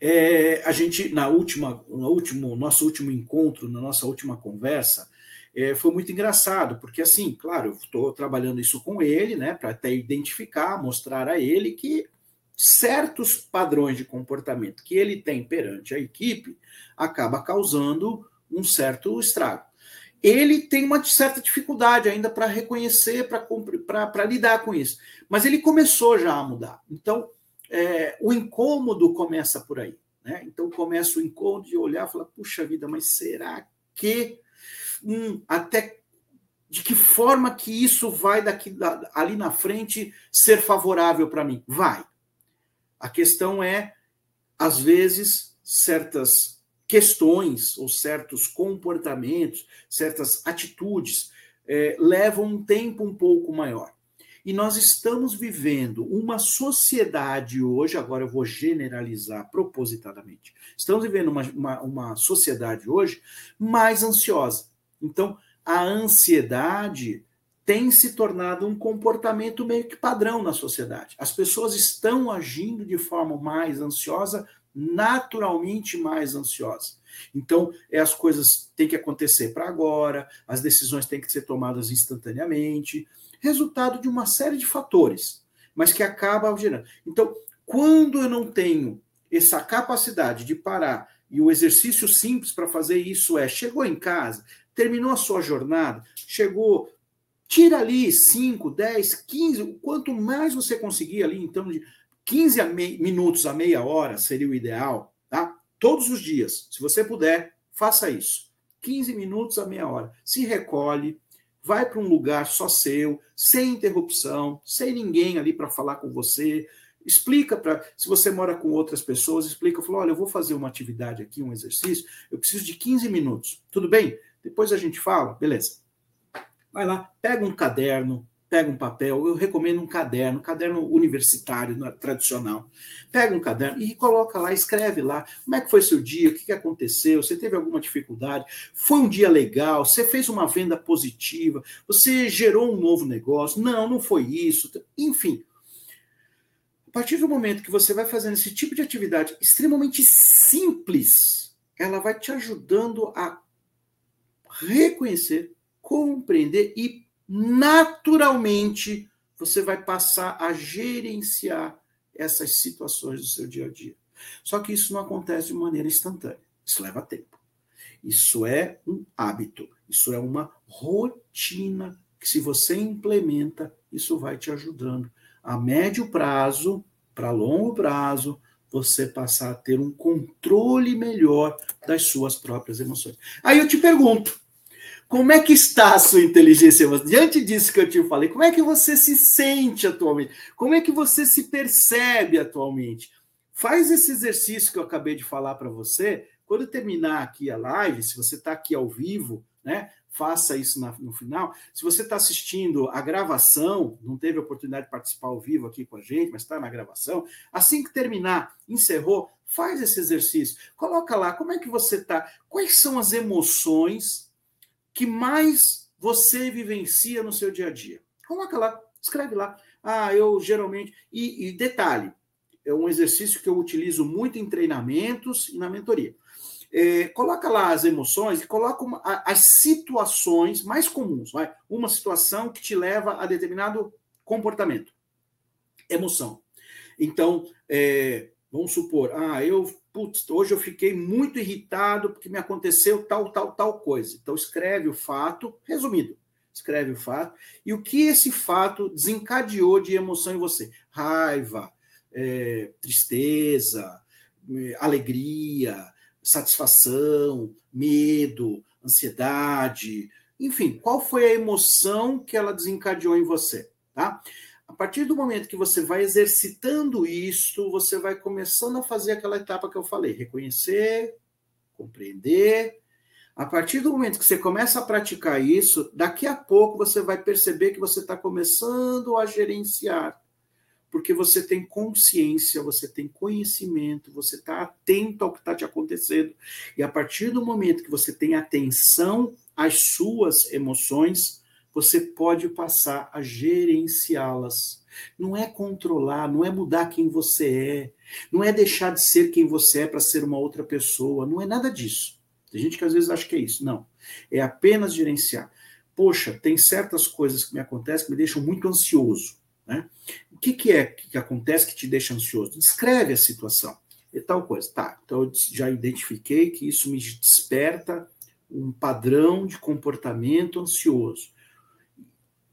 é, a gente, na última, no último, nosso último encontro, na nossa última conversa, é, foi muito engraçado, porque assim, claro, eu estou trabalhando isso com ele, né, para até identificar, mostrar a ele que certos padrões de comportamento que ele tem perante a equipe acaba causando um certo estrago. Ele tem uma certa dificuldade ainda para reconhecer, para lidar com isso, mas ele começou já a mudar. Então, é, o incômodo começa por aí. Né? Então começa o incômodo de olhar e falar, puxa vida, mas será que hum, até de que forma que isso vai daqui ali na frente ser favorável para mim? Vai. A questão é, às vezes, certas questões ou certos comportamentos, certas atitudes é, levam um tempo um pouco maior. E nós estamos vivendo uma sociedade hoje, agora eu vou generalizar propositadamente, estamos vivendo uma, uma, uma sociedade hoje mais ansiosa. Então, a ansiedade tem se tornado um comportamento meio que padrão na sociedade. As pessoas estão agindo de forma mais ansiosa, naturalmente mais ansiosa. Então, é, as coisas têm que acontecer para agora, as decisões têm que ser tomadas instantaneamente resultado de uma série de fatores, mas que acaba gerando. Então, quando eu não tenho essa capacidade de parar, e o exercício simples para fazer isso é: chegou em casa, terminou a sua jornada, chegou, tira ali 5, 10, 15, quanto mais você conseguir ali, então, de 15 a minutos a meia hora seria o ideal, tá? Todos os dias, se você puder, faça isso. 15 minutos a meia hora. Se recolhe, vai para um lugar só seu, sem interrupção, sem ninguém ali para falar com você. Explica para, se você mora com outras pessoas, explica, fala, olha, eu vou fazer uma atividade aqui, um exercício, eu preciso de 15 minutos. Tudo bem? Depois a gente fala, beleza. Vai lá, pega um caderno, pega um papel, eu recomendo um caderno, caderno universitário, é tradicional. Pega um caderno e coloca lá, escreve lá, como é que foi seu dia, o que aconteceu, você teve alguma dificuldade, foi um dia legal, você fez uma venda positiva, você gerou um novo negócio, não, não foi isso, enfim. A partir do momento que você vai fazendo esse tipo de atividade extremamente simples, ela vai te ajudando a reconhecer, compreender e naturalmente você vai passar a gerenciar essas situações do seu dia a dia. Só que isso não acontece de maneira instantânea. Isso leva tempo. Isso é um hábito. Isso é uma rotina que, se você implementa, isso vai te ajudando a médio prazo, para longo prazo, você passar a ter um controle melhor das suas próprias emoções. Aí eu te pergunto, como é que está a sua inteligência? Diante disso que eu te falei, como é que você se sente atualmente? Como é que você se percebe atualmente? Faz esse exercício que eu acabei de falar para você. Quando terminar aqui a live, se você está aqui ao vivo, né? Faça isso no final. Se você está assistindo a gravação, não teve oportunidade de participar ao vivo aqui com a gente, mas está na gravação, assim que terminar, encerrou, faz esse exercício. Coloca lá como é que você está, quais são as emoções que mais você vivencia no seu dia a dia. Coloca lá, escreve lá. Ah, eu geralmente. E, e detalhe, é um exercício que eu utilizo muito em treinamentos e na mentoria. É, coloca lá as emoções e coloca uma, as situações mais comuns. Vai? Uma situação que te leva a determinado comportamento. Emoção. Então, é, vamos supor, ah, eu putz, hoje eu fiquei muito irritado porque me aconteceu tal, tal, tal coisa. Então, escreve o fato, resumido, escreve o fato, e o que esse fato desencadeou de emoção em você? Raiva, é, tristeza, é, alegria, satisfação, medo, ansiedade, enfim, qual foi a emoção que ela desencadeou em você, tá? A partir do momento que você vai exercitando isso, você vai começando a fazer aquela etapa que eu falei: reconhecer, compreender. A partir do momento que você começa a praticar isso, daqui a pouco você vai perceber que você está começando a gerenciar. Porque você tem consciência, você tem conhecimento, você está atento ao que está te acontecendo. E a partir do momento que você tem atenção às suas emoções, você pode passar a gerenciá-las. Não é controlar, não é mudar quem você é, não é deixar de ser quem você é para ser uma outra pessoa, não é nada disso. Tem gente que às vezes acha que é isso. Não. É apenas gerenciar. Poxa, tem certas coisas que me acontecem que me deixam muito ansioso. Né? O que, que é que acontece que te deixa ansioso? Descreve a situação. E tal coisa. Tá, então eu já identifiquei que isso me desperta um padrão de comportamento ansioso.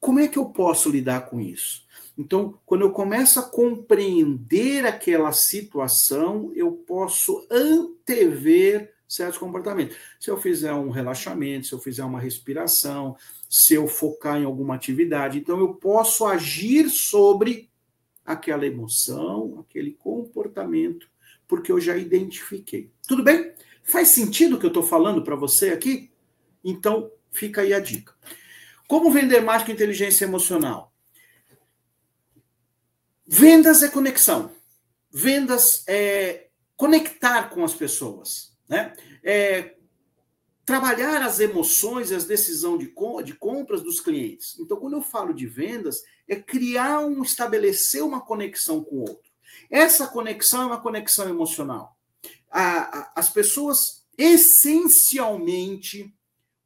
Como é que eu posso lidar com isso? Então, quando eu começo a compreender aquela situação, eu posso antever certos comportamentos. Se eu fizer um relaxamento, se eu fizer uma respiração, se eu focar em alguma atividade, então eu posso agir sobre aquela emoção, aquele comportamento, porque eu já identifiquei. Tudo bem? Faz sentido o que eu estou falando para você aqui? Então, fica aí a dica. Como vender mais com inteligência emocional? Vendas é conexão. Vendas é conectar com as pessoas. Né? É trabalhar as emoções e as decisões de, de compras dos clientes. Então, quando eu falo de vendas, é criar um, estabelecer uma conexão com o outro. Essa conexão é uma conexão emocional. A, a, as pessoas essencialmente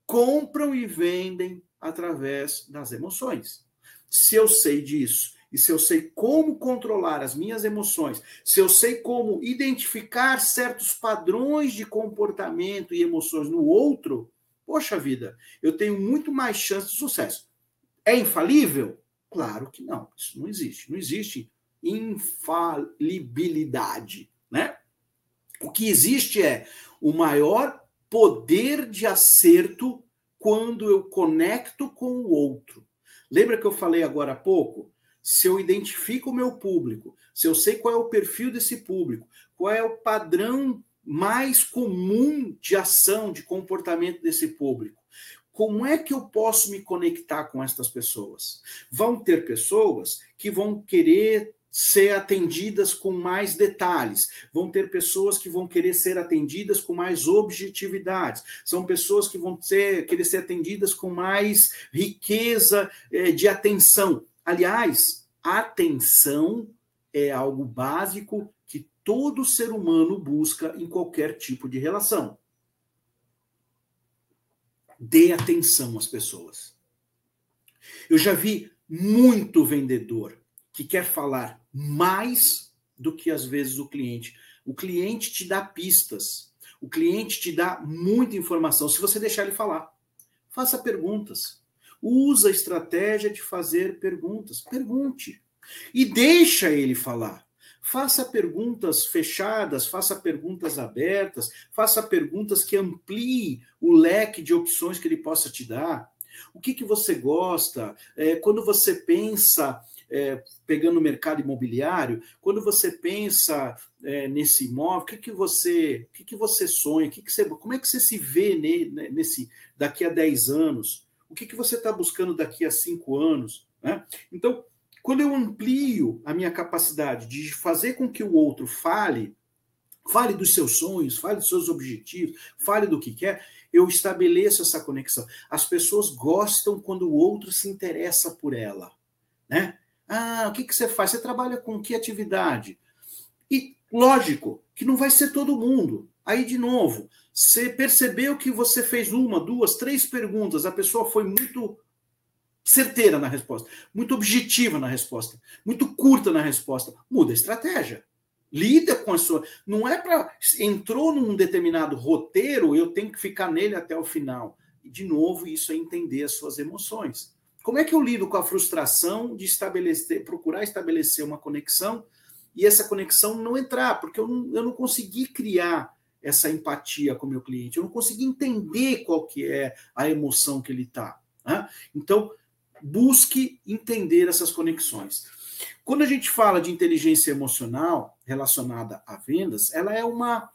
compram e vendem através das emoções. Se eu sei disso e se eu sei como controlar as minhas emoções, se eu sei como identificar certos padrões de comportamento e emoções no outro, poxa vida, eu tenho muito mais chance de sucesso. É infalível? Claro que não. Isso não existe. Não existe infalibilidade, né? O que existe é o maior poder de acerto quando eu conecto com o outro. Lembra que eu falei agora há pouco? Se eu identifico o meu público, se eu sei qual é o perfil desse público, qual é o padrão mais comum de ação, de comportamento desse público, como é que eu posso me conectar com estas pessoas? Vão ter pessoas que vão querer ser atendidas com mais detalhes. Vão ter pessoas que vão querer ser atendidas com mais objetividade. São pessoas que vão ser, querer ser atendidas com mais riqueza eh, de atenção. Aliás, atenção é algo básico que todo ser humano busca em qualquer tipo de relação. Dê atenção às pessoas. Eu já vi muito vendedor que quer falar mais do que às vezes o cliente. O cliente te dá pistas, o cliente te dá muita informação se você deixar ele falar. Faça perguntas. Usa a estratégia de fazer perguntas. Pergunte. E deixa ele falar. Faça perguntas fechadas, faça perguntas abertas, faça perguntas que ampliem o leque de opções que ele possa te dar. O que, que você gosta? É, quando você pensa é, pegando o mercado imobiliário, quando você pensa é, nesse imóvel, o que, que você, o que, que você sonha, o que, que você, como é que você se vê ne, nesse daqui a 10 anos? O que, que você está buscando daqui a 5 anos? Né? Então, quando eu amplio a minha capacidade de fazer com que o outro fale, fale dos seus sonhos, fale dos seus objetivos, fale do que quer, eu estabeleço essa conexão. As pessoas gostam quando o outro se interessa por ela, né? Ah, o que, que você faz? Você trabalha com que atividade? E lógico que não vai ser todo mundo. Aí, de novo, você percebeu que você fez uma, duas, três perguntas, a pessoa foi muito certeira na resposta, muito objetiva na resposta, muito curta na resposta. Muda a estratégia. Lida com a sua. Não é para. Entrou num determinado roteiro, eu tenho que ficar nele até o final. E, de novo, isso é entender as suas emoções. Como é que eu lido com a frustração de estabelecer, procurar estabelecer uma conexão e essa conexão não entrar, porque eu não, eu não consegui criar essa empatia com o meu cliente, eu não consegui entender qual que é a emoção que ele está. Né? Então, busque entender essas conexões. Quando a gente fala de inteligência emocional relacionada a vendas, ela é uma,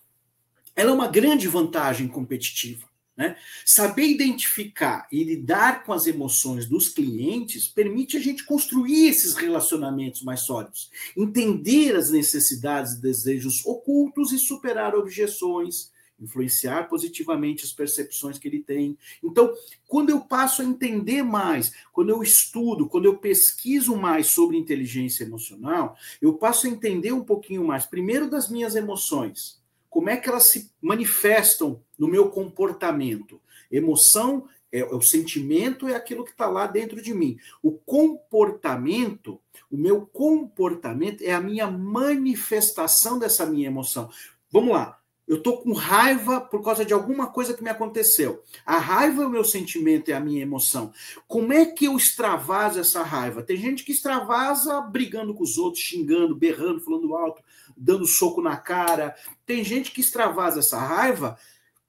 ela é uma grande vantagem competitiva. Né? Saber identificar e lidar com as emoções dos clientes permite a gente construir esses relacionamentos mais sólidos, entender as necessidades e desejos ocultos e superar objeções, influenciar positivamente as percepções que ele tem. Então, quando eu passo a entender mais, quando eu estudo, quando eu pesquiso mais sobre inteligência emocional, eu passo a entender um pouquinho mais, primeiro das minhas emoções como é que elas se manifestam no meu comportamento. Emoção é o sentimento é aquilo que está lá dentro de mim. O comportamento, o meu comportamento é a minha manifestação dessa minha emoção. Vamos lá. Eu estou com raiva por causa de alguma coisa que me aconteceu. A raiva é o meu sentimento, é a minha emoção. Como é que eu extravaso essa raiva? Tem gente que extravasa brigando com os outros, xingando, berrando, falando alto dando soco na cara. Tem gente que extravasa essa raiva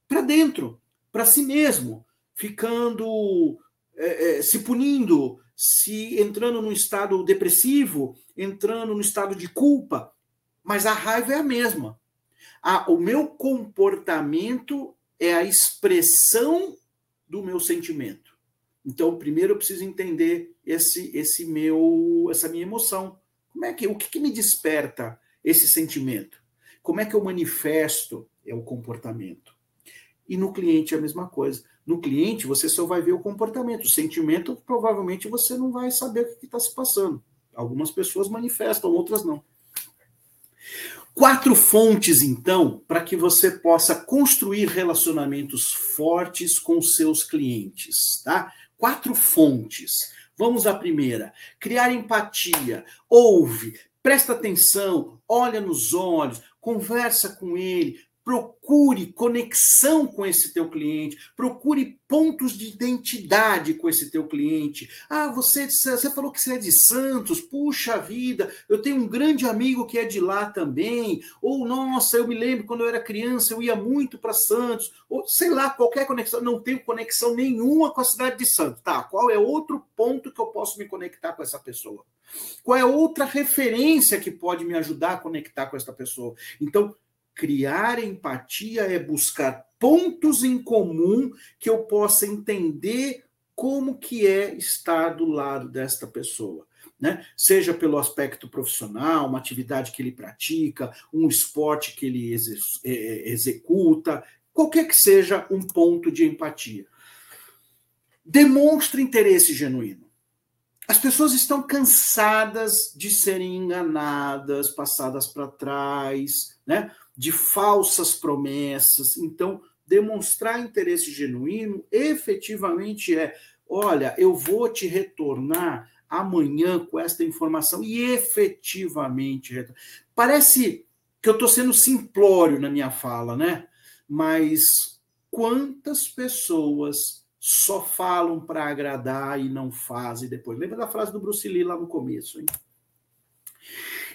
para dentro, para si mesmo, ficando é, é, se punindo, se entrando num estado depressivo, entrando no estado de culpa. Mas a raiva é a mesma. O meu comportamento é a expressão do meu sentimento. Então, primeiro eu preciso entender esse, esse meu, essa minha emoção. Como é que, o que, que me desperta esse sentimento? Como é que eu manifesto é o comportamento? E no cliente é a mesma coisa. No cliente, você só vai ver o comportamento. O sentimento, provavelmente, você não vai saber o que está se passando. Algumas pessoas manifestam, outras não. Quatro fontes, então, para que você possa construir relacionamentos fortes com seus clientes, tá? Quatro fontes. Vamos à primeira. Criar empatia. Ouve, presta atenção, olha nos olhos, conversa com ele, Procure conexão com esse teu cliente, procure pontos de identidade com esse teu cliente. Ah, você, você falou que você é de Santos, puxa vida, eu tenho um grande amigo que é de lá também. Ou, nossa, eu me lembro quando eu era criança, eu ia muito para Santos. Ou, sei lá, qualquer conexão. Não tenho conexão nenhuma com a cidade de Santos. Tá, qual é outro ponto que eu posso me conectar com essa pessoa? Qual é outra referência que pode me ajudar a conectar com essa pessoa? Então, Criar empatia é buscar pontos em comum que eu possa entender como que é estar do lado desta pessoa. Né? Seja pelo aspecto profissional, uma atividade que ele pratica, um esporte que ele é, é, executa, qualquer que seja um ponto de empatia. Demonstre interesse genuíno. As pessoas estão cansadas de serem enganadas, passadas para trás, né? de falsas promessas. Então, demonstrar interesse genuíno efetivamente é: olha, eu vou te retornar amanhã com esta informação e efetivamente. Parece que eu estou sendo simplório na minha fala, né? Mas quantas pessoas só falam para agradar e não fazem depois? Lembra da frase do Bruce Lee lá no começo, hein?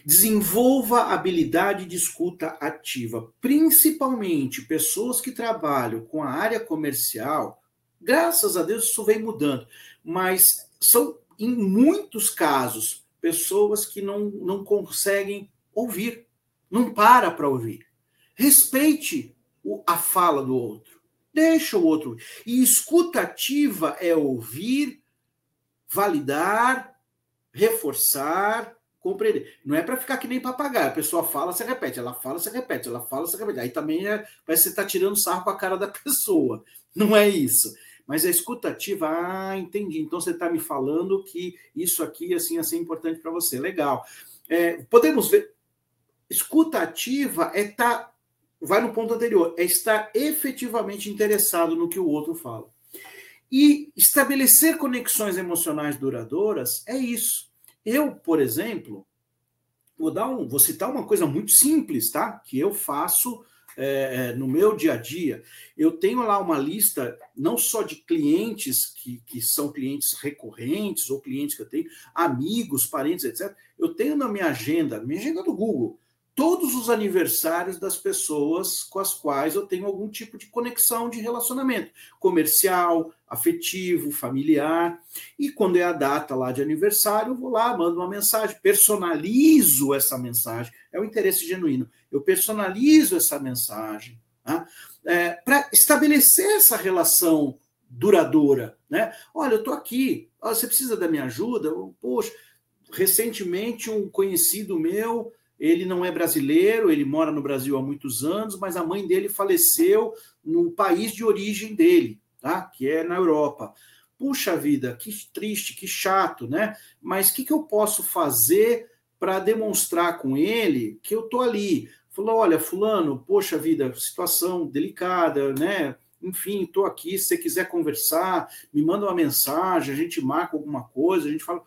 Desenvolva habilidade de escuta ativa, principalmente pessoas que trabalham com a área comercial. Graças a Deus isso vem mudando, mas são em muitos casos pessoas que não, não conseguem ouvir, não para para ouvir. Respeite a fala do outro, deixa o outro. E escuta ativa é ouvir, validar, reforçar, compreender. Não é para ficar que nem papagaio. A pessoa fala, você repete. Ela fala, você repete. Ela fala, você repete. Aí também é, parece que você está tirando sarro com a cara da pessoa. Não é isso. Mas a escutativa, ah, entendi. Então você está me falando que isso aqui assim, assim é importante para você. Legal. É, podemos ver. Escuta ativa é estar. Tá, vai no ponto anterior, é estar efetivamente interessado no que o outro fala. E estabelecer conexões emocionais duradouras é isso eu, por exemplo, vou, dar um, vou citar uma coisa muito simples, tá? Que eu faço é, no meu dia a dia. Eu tenho lá uma lista não só de clientes que, que são clientes recorrentes ou clientes que eu tenho, amigos, parentes, etc. Eu tenho na minha agenda, minha agenda do Google, todos os aniversários das pessoas com as quais eu tenho algum tipo de conexão de relacionamento comercial, afetivo, familiar. E quando é a data lá de aniversário, eu vou lá, mando uma mensagem, personalizo essa mensagem. É o interesse genuíno. Eu personalizo essa mensagem tá? é, para estabelecer essa relação duradoura. Né? Olha, eu estou aqui, você precisa da minha ajuda? Poxa, recentemente um conhecido meu ele não é brasileiro, ele mora no Brasil há muitos anos, mas a mãe dele faleceu no país de origem dele, tá? Que é na Europa. Puxa vida, que triste, que chato, né? Mas o que, que eu posso fazer para demonstrar com ele que eu tô ali? Falou, olha, fulano, poxa vida, situação delicada, né? Enfim, estou aqui. Se você quiser conversar, me manda uma mensagem, a gente marca alguma coisa, a gente fala.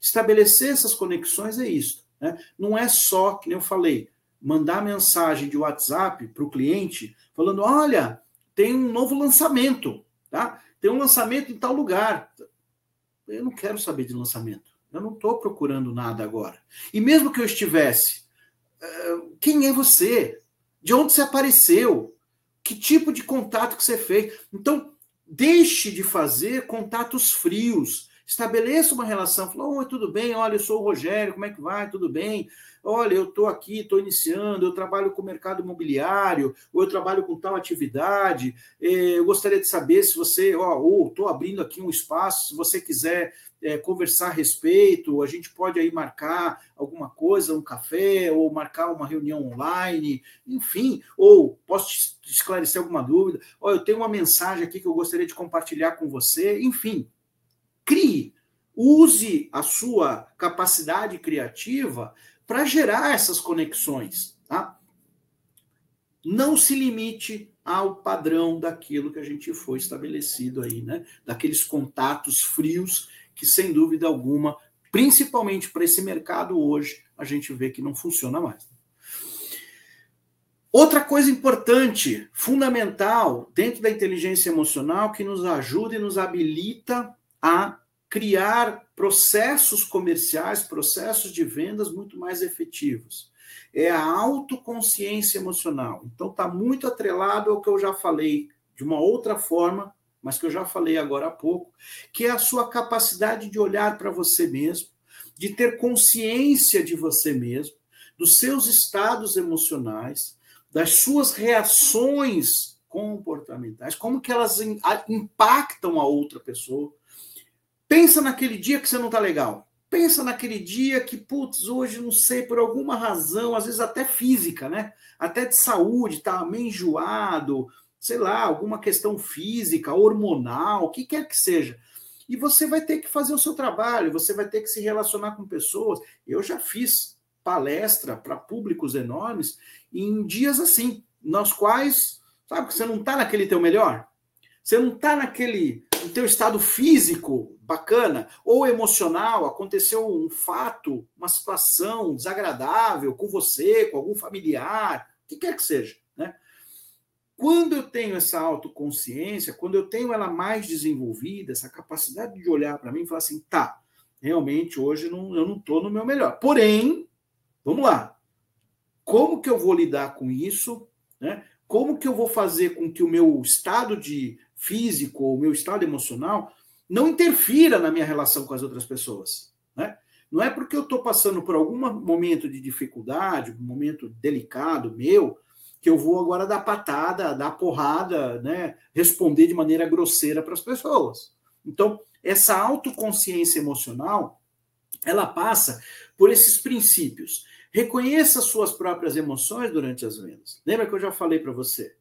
Estabelecer essas conexões é isso. Né? Não é só, que eu falei, mandar mensagem de WhatsApp para o cliente falando: olha, tem um novo lançamento, tá? Tem um lançamento em tal lugar. Eu não quero saber de lançamento. Eu não estou procurando nada agora. E mesmo que eu estivesse, eh, quem é você? De onde você apareceu? Que tipo de contato que você fez? Então, deixe de fazer contatos frios Estabeleça uma relação. Falou, oh, tudo bem, olha, eu sou o Rogério, como é que vai? Tudo bem? Olha, eu estou aqui, estou iniciando, eu trabalho com o mercado imobiliário, ou eu trabalho com tal atividade. Eh, eu gostaria de saber se você, ó, ou estou abrindo aqui um espaço, se você quiser é, conversar a respeito, a gente pode aí marcar alguma coisa, um café, ou marcar uma reunião online, enfim, ou posso te esclarecer alguma dúvida, ou eu tenho uma mensagem aqui que eu gostaria de compartilhar com você, enfim, crie, use a sua capacidade criativa para gerar essas conexões, tá? Não se limite ao padrão daquilo que a gente foi estabelecido aí, né? Daqueles contatos frios que, sem dúvida alguma, principalmente para esse mercado hoje, a gente vê que não funciona mais. Outra coisa importante, fundamental, dentro da inteligência emocional, que nos ajuda e nos habilita a criar processos comerciais, processos de vendas muito mais efetivos. É a autoconsciência emocional. Então, está muito atrelado ao que eu já falei de uma outra forma, mas que eu já falei agora há pouco, que é a sua capacidade de olhar para você mesmo, de ter consciência de você mesmo, dos seus estados emocionais, das suas reações comportamentais, como que elas impactam a outra pessoa, Pensa naquele dia que você não está legal. Pensa naquele dia que, putz, hoje não sei, por alguma razão, às vezes até física, né? Até de saúde, tá meio enjoado, sei lá, alguma questão física, hormonal, o que quer que seja. E você vai ter que fazer o seu trabalho, você vai ter que se relacionar com pessoas. Eu já fiz palestra para públicos enormes em dias assim, nos quais, sabe, que você não está naquele teu melhor, você não está naquele no teu estado físico bacana ou emocional, aconteceu um fato, uma situação desagradável com você, com algum familiar, o que quer que seja, né? Quando eu tenho essa autoconsciência, quando eu tenho ela mais desenvolvida, essa capacidade de olhar para mim e falar assim, tá, realmente hoje não, eu não estou no meu melhor. Porém, vamos lá, como que eu vou lidar com isso, né? Como que eu vou fazer com que o meu estado de físico ou meu estado emocional não interfira na minha relação com as outras pessoas. Né? Não é porque eu estou passando por algum momento de dificuldade, um momento delicado meu, que eu vou agora dar patada, dar porrada, né? responder de maneira grosseira para as pessoas. Então, essa autoconsciência emocional, ela passa por esses princípios. Reconheça suas próprias emoções durante as vendas. Lembra que eu já falei para você?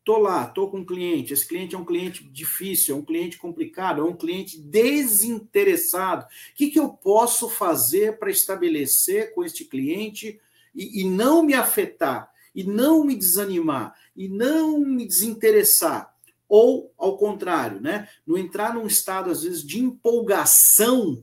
Estou lá, estou com um cliente. Esse cliente é um cliente difícil, é um cliente complicado, é um cliente desinteressado. O que, que eu posso fazer para estabelecer com este cliente e, e não me afetar, e não me desanimar, e não me desinteressar? Ou, ao contrário, né? não entrar num estado, às vezes, de empolgação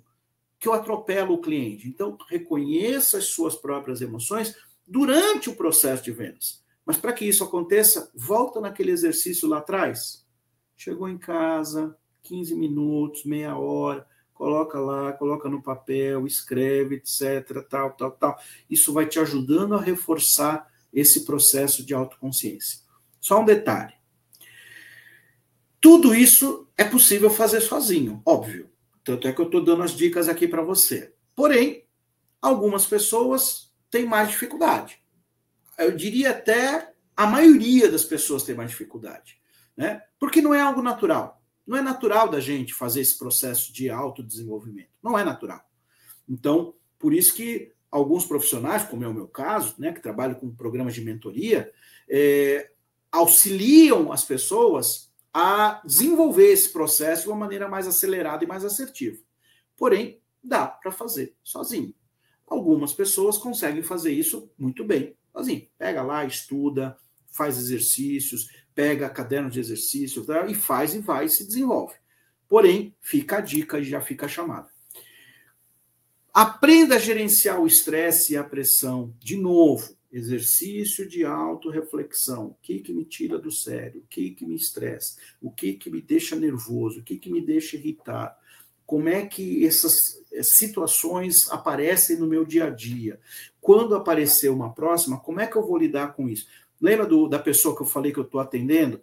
que eu atropelo o cliente. Então, reconheça as suas próprias emoções durante o processo de vendas. Mas para que isso aconteça, volta naquele exercício lá atrás. Chegou em casa, 15 minutos, meia hora, coloca lá, coloca no papel, escreve, etc, tal, tal, tal. Isso vai te ajudando a reforçar esse processo de autoconsciência. Só um detalhe. Tudo isso é possível fazer sozinho, óbvio. Tanto é que eu estou dando as dicas aqui para você. Porém, algumas pessoas têm mais dificuldade eu diria até a maioria das pessoas tem mais dificuldade, né? Porque não é algo natural. Não é natural da gente fazer esse processo de autodesenvolvimento. Não é natural. Então, por isso que alguns profissionais, como é o meu caso, né, que trabalho com programas de mentoria, é, auxiliam as pessoas a desenvolver esse processo de uma maneira mais acelerada e mais assertiva. Porém, dá para fazer sozinho. Algumas pessoas conseguem fazer isso muito bem, Assim, pega lá, estuda, faz exercícios, pega caderno de exercício tá? e faz e vai e se desenvolve. Porém, fica a dica e já fica a chamada. Aprenda a gerenciar o estresse e a pressão. De novo, exercício de autorreflexão. O que, que me tira do sério? O que, que me estressa? O que, que me deixa nervoso? O que, que me deixa irritado? como é que essas situações aparecem no meu dia a dia. Quando aparecer uma próxima, como é que eu vou lidar com isso? Lembra do, da pessoa que eu falei que eu estou atendendo?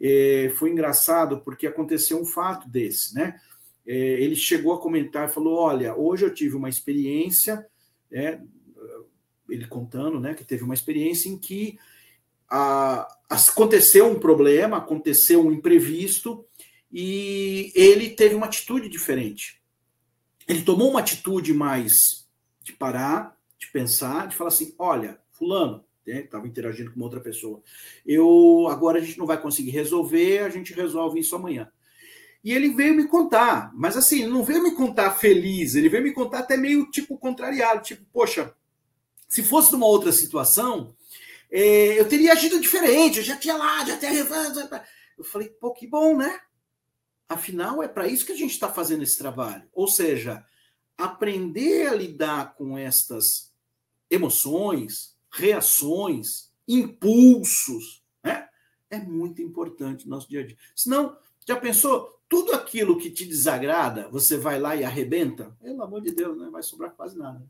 É, foi engraçado porque aconteceu um fato desse, né? é, ele chegou a comentar, falou: olha, hoje eu tive uma experiência, é, ele contando, né, que teve uma experiência em que a, aconteceu um problema, aconteceu um imprevisto e ele teve uma atitude diferente. Ele tomou uma atitude mais de parar, de pensar, de falar assim: olha, fulano, estava né, interagindo com outra pessoa. Eu agora a gente não vai conseguir resolver, a gente resolve isso amanhã. E ele veio me contar, mas assim, não veio me contar feliz, ele veio me contar até meio tipo contrariado, tipo, poxa, se fosse numa outra situação, é, eu teria agido diferente, eu já tinha lá, já tinha. Eu falei, pô, que bom, né? Afinal, é para isso que a gente está fazendo esse trabalho. Ou seja, aprender a lidar com estas emoções, reações, impulsos, né? É muito importante no nosso dia a dia. Senão, já pensou? Tudo aquilo que te desagrada, você vai lá e arrebenta? Pelo amor de Deus, não né? vai sobrar quase nada.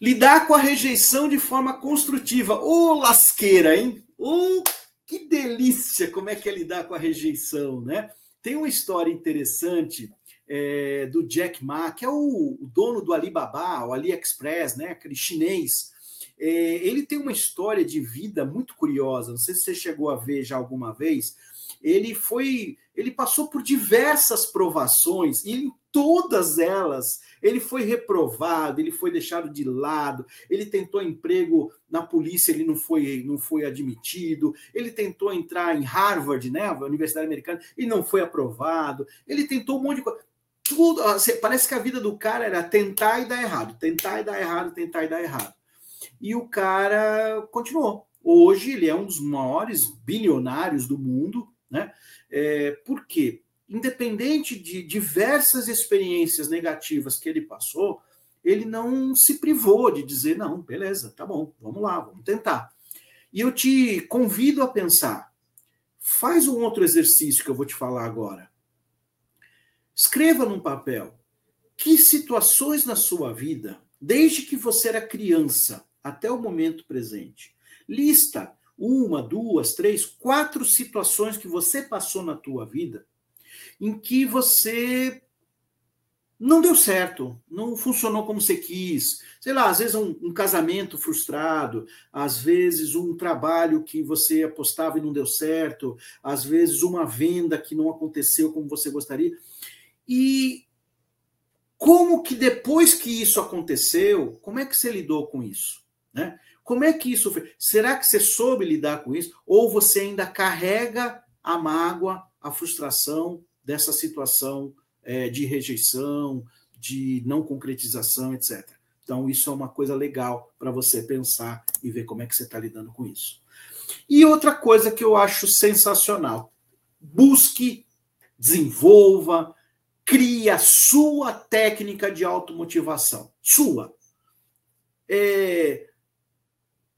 Lidar com a rejeição de forma construtiva. Ô, oh, lasqueira, hein? Ô, oh, que delícia como é que é lidar com a rejeição, né? Tem uma história interessante é, do Jack Ma, que é o, o, dono do Alibaba, o AliExpress, né? Aquele chinês. É, ele tem uma história de vida muito curiosa. Não sei se você chegou a ver já alguma vez. Ele foi, ele passou por diversas provações e todas elas ele foi reprovado, ele foi deixado de lado, ele tentou emprego na polícia, ele não foi, não foi admitido, ele tentou entrar em Harvard, né, a Universidade Americana, e não foi aprovado, ele tentou um monte de coisa. Tudo, parece que a vida do cara era tentar e dar errado, tentar e dar errado, tentar e dar errado. E o cara continuou. Hoje ele é um dos maiores bilionários do mundo, né? É, por quê? Independente de diversas experiências negativas que ele passou, ele não se privou de dizer, não, beleza, tá bom, vamos lá, vamos tentar. E eu te convido a pensar, faz um outro exercício que eu vou te falar agora. Escreva num papel que situações na sua vida, desde que você era criança até o momento presente, lista uma, duas, três, quatro situações que você passou na tua vida em que você não deu certo, não funcionou como você quis. Sei lá, às vezes um, um, casamento frustrado, às vezes um trabalho que você apostava e não deu certo, às vezes uma venda que não aconteceu como você gostaria. E como que depois que isso aconteceu, como é que você lidou com isso? Né? Como é que isso foi? Será que você soube lidar com isso? Ou você ainda carrega a mágoa, a frustração, dessa situação é, de rejeição, de não concretização, etc. Então, isso é uma coisa legal para você pensar e ver como é que você está lidando com isso. E outra coisa que eu acho sensacional: busque, desenvolva, crie a sua técnica de automotivação. Sua. É,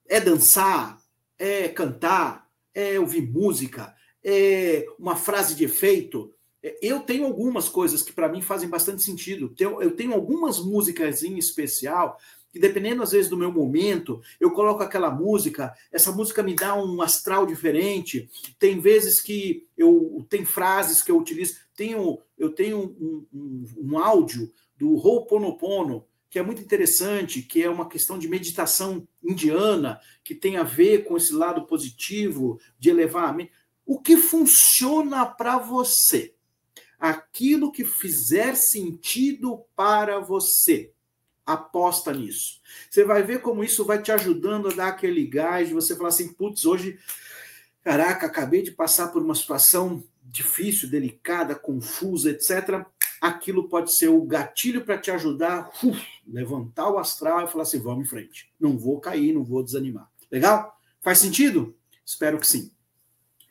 é dançar, é cantar, é ouvir música, é uma frase de efeito, eu tenho algumas coisas que para mim fazem bastante sentido. Eu tenho algumas músicas em especial que dependendo às vezes do meu momento, eu coloco aquela música, essa música me dá um astral diferente. Tem vezes que eu tem frases que eu utilizo. Tenho, eu tenho um, um, um áudio do Ho'oponopono, que é muito interessante, que é uma questão de meditação indiana, que tem a ver com esse lado positivo de elevar a mente. O que funciona para você? Aquilo que fizer sentido para você. Aposta nisso. Você vai ver como isso vai te ajudando a dar aquele gás de você falar assim: putz, hoje, caraca, acabei de passar por uma situação difícil, delicada, confusa, etc. Aquilo pode ser o gatilho para te ajudar, uf, levantar o astral e falar assim: vamos em frente. Não vou cair, não vou desanimar. Legal? Faz sentido? Espero que sim.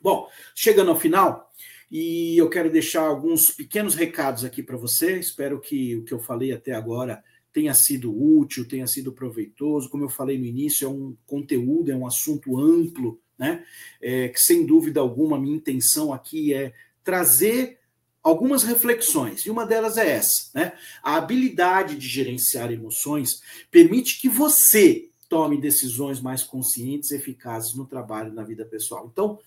Bom, chegando ao final, e eu quero deixar alguns pequenos recados aqui para você. Espero que o que eu falei até agora tenha sido útil, tenha sido proveitoso. Como eu falei no início, é um conteúdo, é um assunto amplo, né? É, que sem dúvida alguma, minha intenção aqui é trazer algumas reflexões, e uma delas é essa, né? A habilidade de gerenciar emoções permite que você tome decisões mais conscientes e eficazes no trabalho e na vida pessoal. Então,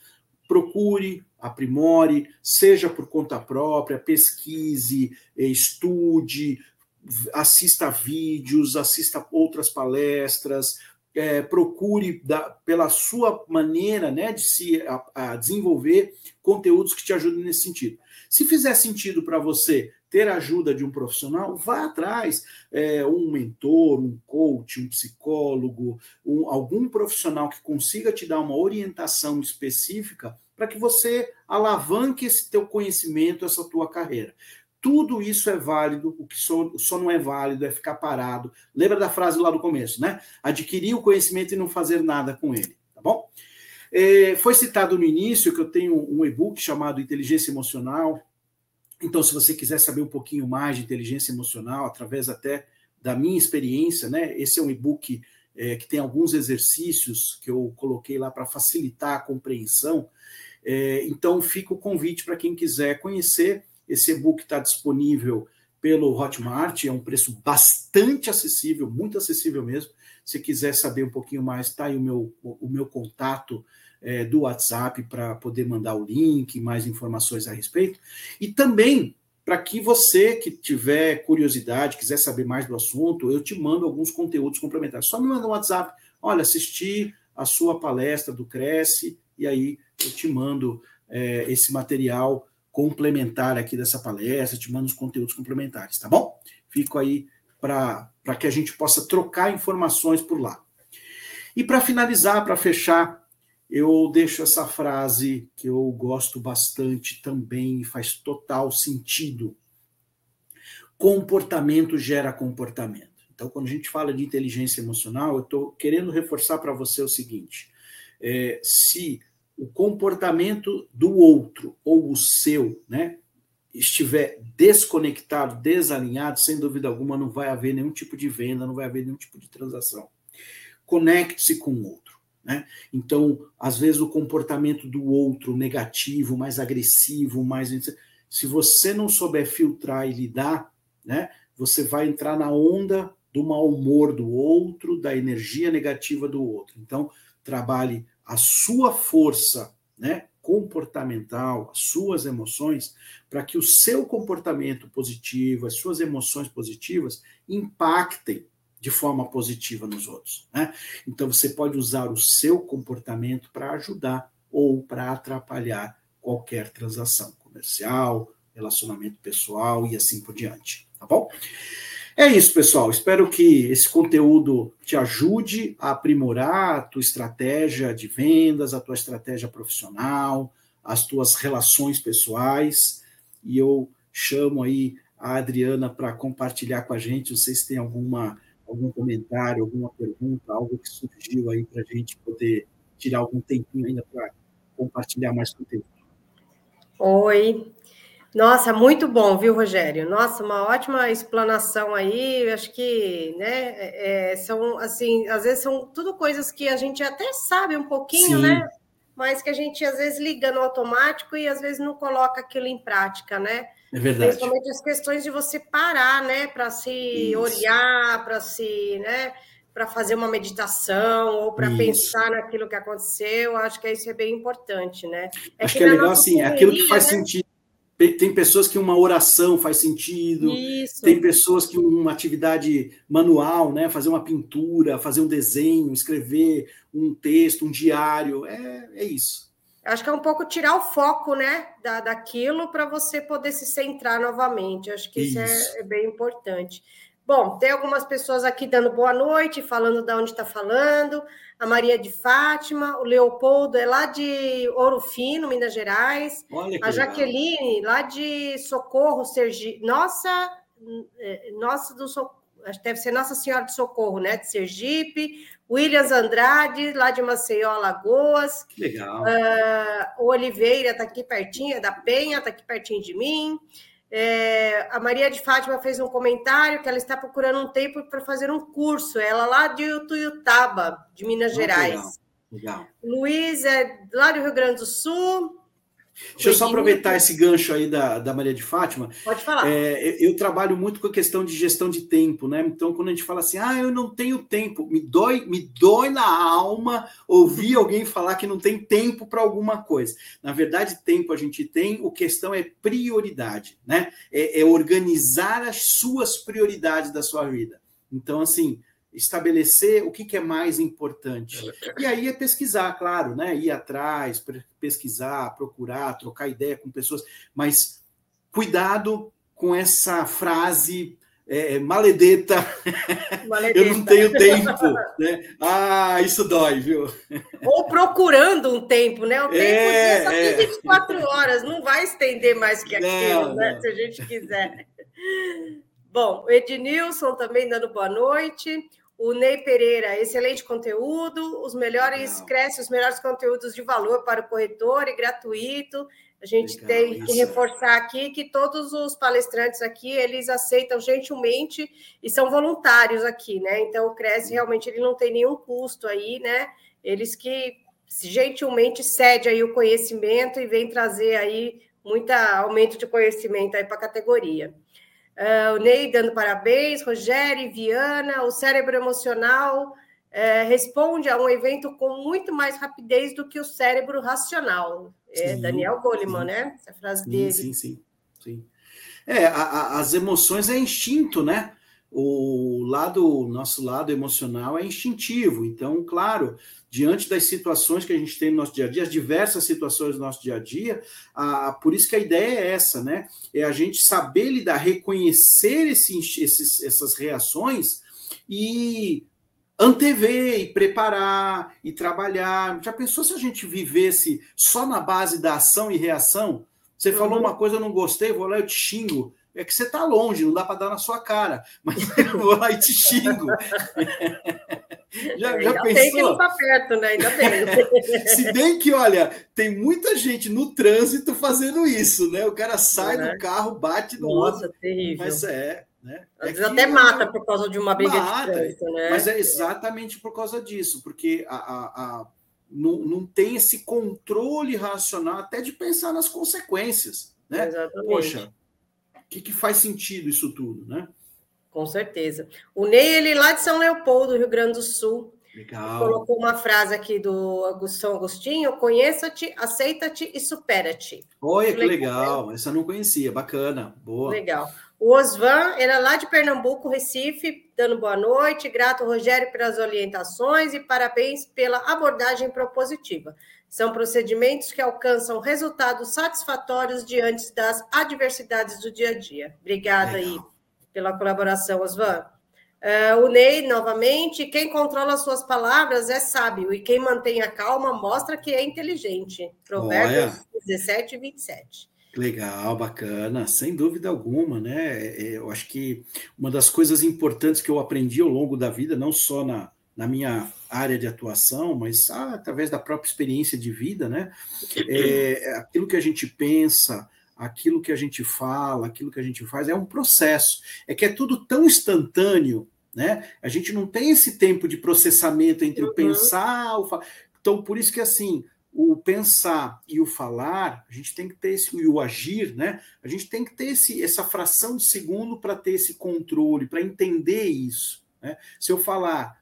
procure, aprimore, seja por conta própria, pesquise, estude, assista vídeos, assista outras palestras, é, procure da, pela sua maneira né, de se a, a desenvolver conteúdos que te ajudem nesse sentido. Se fizer sentido para você ter ajuda de um profissional, vá atrás. É, um mentor, um coach, um psicólogo, um, algum profissional que consiga te dar uma orientação específica para que você alavanque esse teu conhecimento, essa tua carreira. Tudo isso é válido, o que só, só, não é válido é ficar parado. Lembra da frase lá do começo, né? Adquirir o conhecimento e não fazer nada com ele, tá bom? É, foi citado no início que eu tenho um e-book chamado Inteligência Emocional. Então, se você quiser saber um pouquinho mais de inteligência emocional, através até da minha experiência, né? Esse é um e-book é, que tem alguns exercícios que eu coloquei lá para facilitar a compreensão. É, então, fica o convite para quem quiser conhecer. Esse e-book está disponível pelo Hotmart, é um preço bastante acessível, muito acessível mesmo. Se quiser saber um pouquinho mais, está aí o meu, o meu contato é, do WhatsApp para poder mandar o link, mais informações a respeito. E também, para que você que tiver curiosidade, quiser saber mais do assunto, eu te mando alguns conteúdos complementares. Só me manda um WhatsApp, olha, assisti a sua palestra do Cresce, e aí eu te mando é, esse material complementar aqui dessa palestra, te mando os conteúdos complementares, tá bom? Fico aí para que a gente possa trocar informações por lá. E para finalizar, para fechar, eu deixo essa frase que eu gosto bastante também, faz total sentido. Comportamento gera comportamento. Então, quando a gente fala de inteligência emocional, eu estou querendo reforçar para você o seguinte: é, se o comportamento do outro ou o seu, né, estiver desconectado, desalinhado, sem dúvida alguma, não vai haver nenhum tipo de venda, não vai haver nenhum tipo de transação. Conecte-se com o outro. Né? Então, às vezes, o comportamento do outro negativo, mais agressivo, mais. Se você não souber filtrar e lidar, né, você vai entrar na onda do mau humor do outro, da energia negativa do outro. Então, trabalhe a sua força né, comportamental, as suas emoções, para que o seu comportamento positivo, as suas emoções positivas impactem de forma positiva nos outros. Né? Então você pode usar o seu comportamento para ajudar ou para atrapalhar qualquer transação comercial, relacionamento pessoal e assim por diante. Tá bom? É isso, pessoal. Espero que esse conteúdo te ajude a aprimorar a tua estratégia de vendas, a tua estratégia profissional, as tuas relações pessoais. E eu chamo aí a Adriana para compartilhar com a gente. Vocês têm alguma algum comentário, alguma pergunta, algo que surgiu aí para a gente poder tirar algum tempinho ainda para compartilhar mais conteúdo. Oi, nossa, muito bom, viu, Rogério? Nossa, uma ótima explanação aí. Acho que, né, é, é, são assim, às vezes são tudo coisas que a gente até sabe um pouquinho, Sim. né? Mas que a gente às vezes liga no automático e às vezes não coloca aquilo em prática, né? É verdade. Principalmente as questões de você parar, né, para se Isso. olhar, para se, né, para fazer uma meditação ou para pensar naquilo que aconteceu. Acho que isso é bem importante, né? É Acho que, que é legal assim, é aquilo que faz né? sentido tem pessoas que uma oração faz sentido, Isso. tem pessoas que uma atividade manual, né, fazer uma pintura, fazer um desenho, escrever um texto, um diário, é, é isso. Acho que é um pouco tirar o foco, né, da, daquilo para você poder se centrar novamente. Acho que isso, isso é, é, bem importante. Bom, tem algumas pessoas aqui dando boa noite, falando de onde está falando a Maria de Fátima, o Leopoldo é lá de Ouro Fino, Minas Gerais, a Jaqueline, legal. lá de Socorro, Sergipe. Nossa, é, nossa do deve ser Nossa Senhora de Socorro, né? De Sergipe, Williams Andrade, lá de Maceió, Alagoas. Que legal. Uh, o Oliveira está aqui pertinho, é da Penha, está aqui pertinho de mim. É, a Maria de Fátima fez um comentário que ela está procurando um tempo para fazer um curso. Ela lá de Utuiutaba, de Minas Gerais. Legal. legal. Luiz é lá do Rio Grande do Sul. Deixa eu só aproveitar esse gancho aí da, da Maria de Fátima. Pode falar. É, eu trabalho muito com a questão de gestão de tempo, né? Então, quando a gente fala assim, ah, eu não tenho tempo, me dói, me dói na alma ouvir alguém falar que não tem tempo para alguma coisa. Na verdade, tempo a gente tem, o questão é prioridade, né? É, é organizar as suas prioridades da sua vida. Então, assim, estabelecer o que, que, é mais importante. E aí é pesquisar, claro, né? Ir atrás, pesquisar, procurar, trocar ideia com pessoas, mas cuidado com essa frase é, maledeta, maledeta. eu não tenho tempo, né? Ah, isso dói, viu? Ou procurando um tempo, né? O tempo é, só tem 24 é. horas, não vai estender mais que aquilo, não, né? Não. Se a gente quiser. Bom, o Ednilson também dando boa noite. O Ney Pereira, excelente conteúdo, os melhores, cresce os melhores conteúdos de valor para o corretor e gratuito. A gente Legal, tem isso. que reforçar aqui que todos os palestrantes aqui, eles aceitam gentilmente e são voluntários aqui, né? Então, o Cresce realmente ele não tem nenhum custo aí, né? Eles que gentilmente cede aí o conhecimento e vem trazer aí muito aumento de conhecimento aí para a categoria. Uh, o Ney dando parabéns, Rogério, Viana, o cérebro emocional uh, responde a um evento com muito mais rapidez do que o cérebro racional. É sim, Daniel Goleman, sim. né? Essa frase sim, dele. Sim, sim, sim. É, a, a, as emoções é instinto, né? O lado, nosso lado emocional é instintivo. Então, claro, diante das situações que a gente tem no nosso dia a dia, as diversas situações do nosso dia a dia, a, por isso que a ideia é essa, né? É a gente saber lidar, reconhecer esse, esses, essas reações e antever e preparar e trabalhar. Já pensou se a gente vivesse só na base da ação e reação? Você uhum. falou uma coisa, eu não gostei, vou lá, eu te xingo é que você está longe, não dá para dar na sua cara, mas eu vou lá e te xingo. já, já pensou? Tem que não está perto, né? Ainda bem. Se bem que, olha, tem muita gente no trânsito fazendo isso, né? O cara sai é. do carro, bate no Nossa, outro. terrível. Mas é, né? Às é vezes até mata por causa de uma briga mata, de trânsito, né? Mas é exatamente por causa disso, porque a, a, a não, não tem esse controle racional até de pensar nas consequências, né? Exatamente. Poxa, que, que faz sentido isso tudo, né? Com certeza. O Ney, ele lá de São Leopoldo, Rio Grande do Sul. Legal. Colocou uma frase aqui do São Agostinho: conheça-te, aceita-te e supera-te. Olha que legal. Essa eu não conhecia, bacana. Boa. Legal. O Osvan, ele é lá de Pernambuco, Recife, dando boa noite. Grato, Rogério, pelas orientações e parabéns pela abordagem propositiva. São procedimentos que alcançam resultados satisfatórios diante das adversidades do dia a dia. Obrigada Legal. aí pela colaboração, Osvan. Uh, o Ney, novamente, quem controla suas palavras é sábio, e quem mantém a calma mostra que é inteligente. Provérbios Olha. 17 e 27. Legal, bacana, sem dúvida alguma, né? É, eu acho que uma das coisas importantes que eu aprendi ao longo da vida, não só na, na minha área de atuação, mas ah, através da própria experiência de vida, né? É, aquilo que a gente pensa, aquilo que a gente fala, aquilo que a gente faz é um processo. É que é tudo tão instantâneo, né? A gente não tem esse tempo de processamento entre uhum. o pensar, o falar. Então, por isso que assim, o pensar e o falar, a gente tem que ter esse e o agir, né? A gente tem que ter esse, essa fração de segundo para ter esse controle, para entender isso. Né? Se eu falar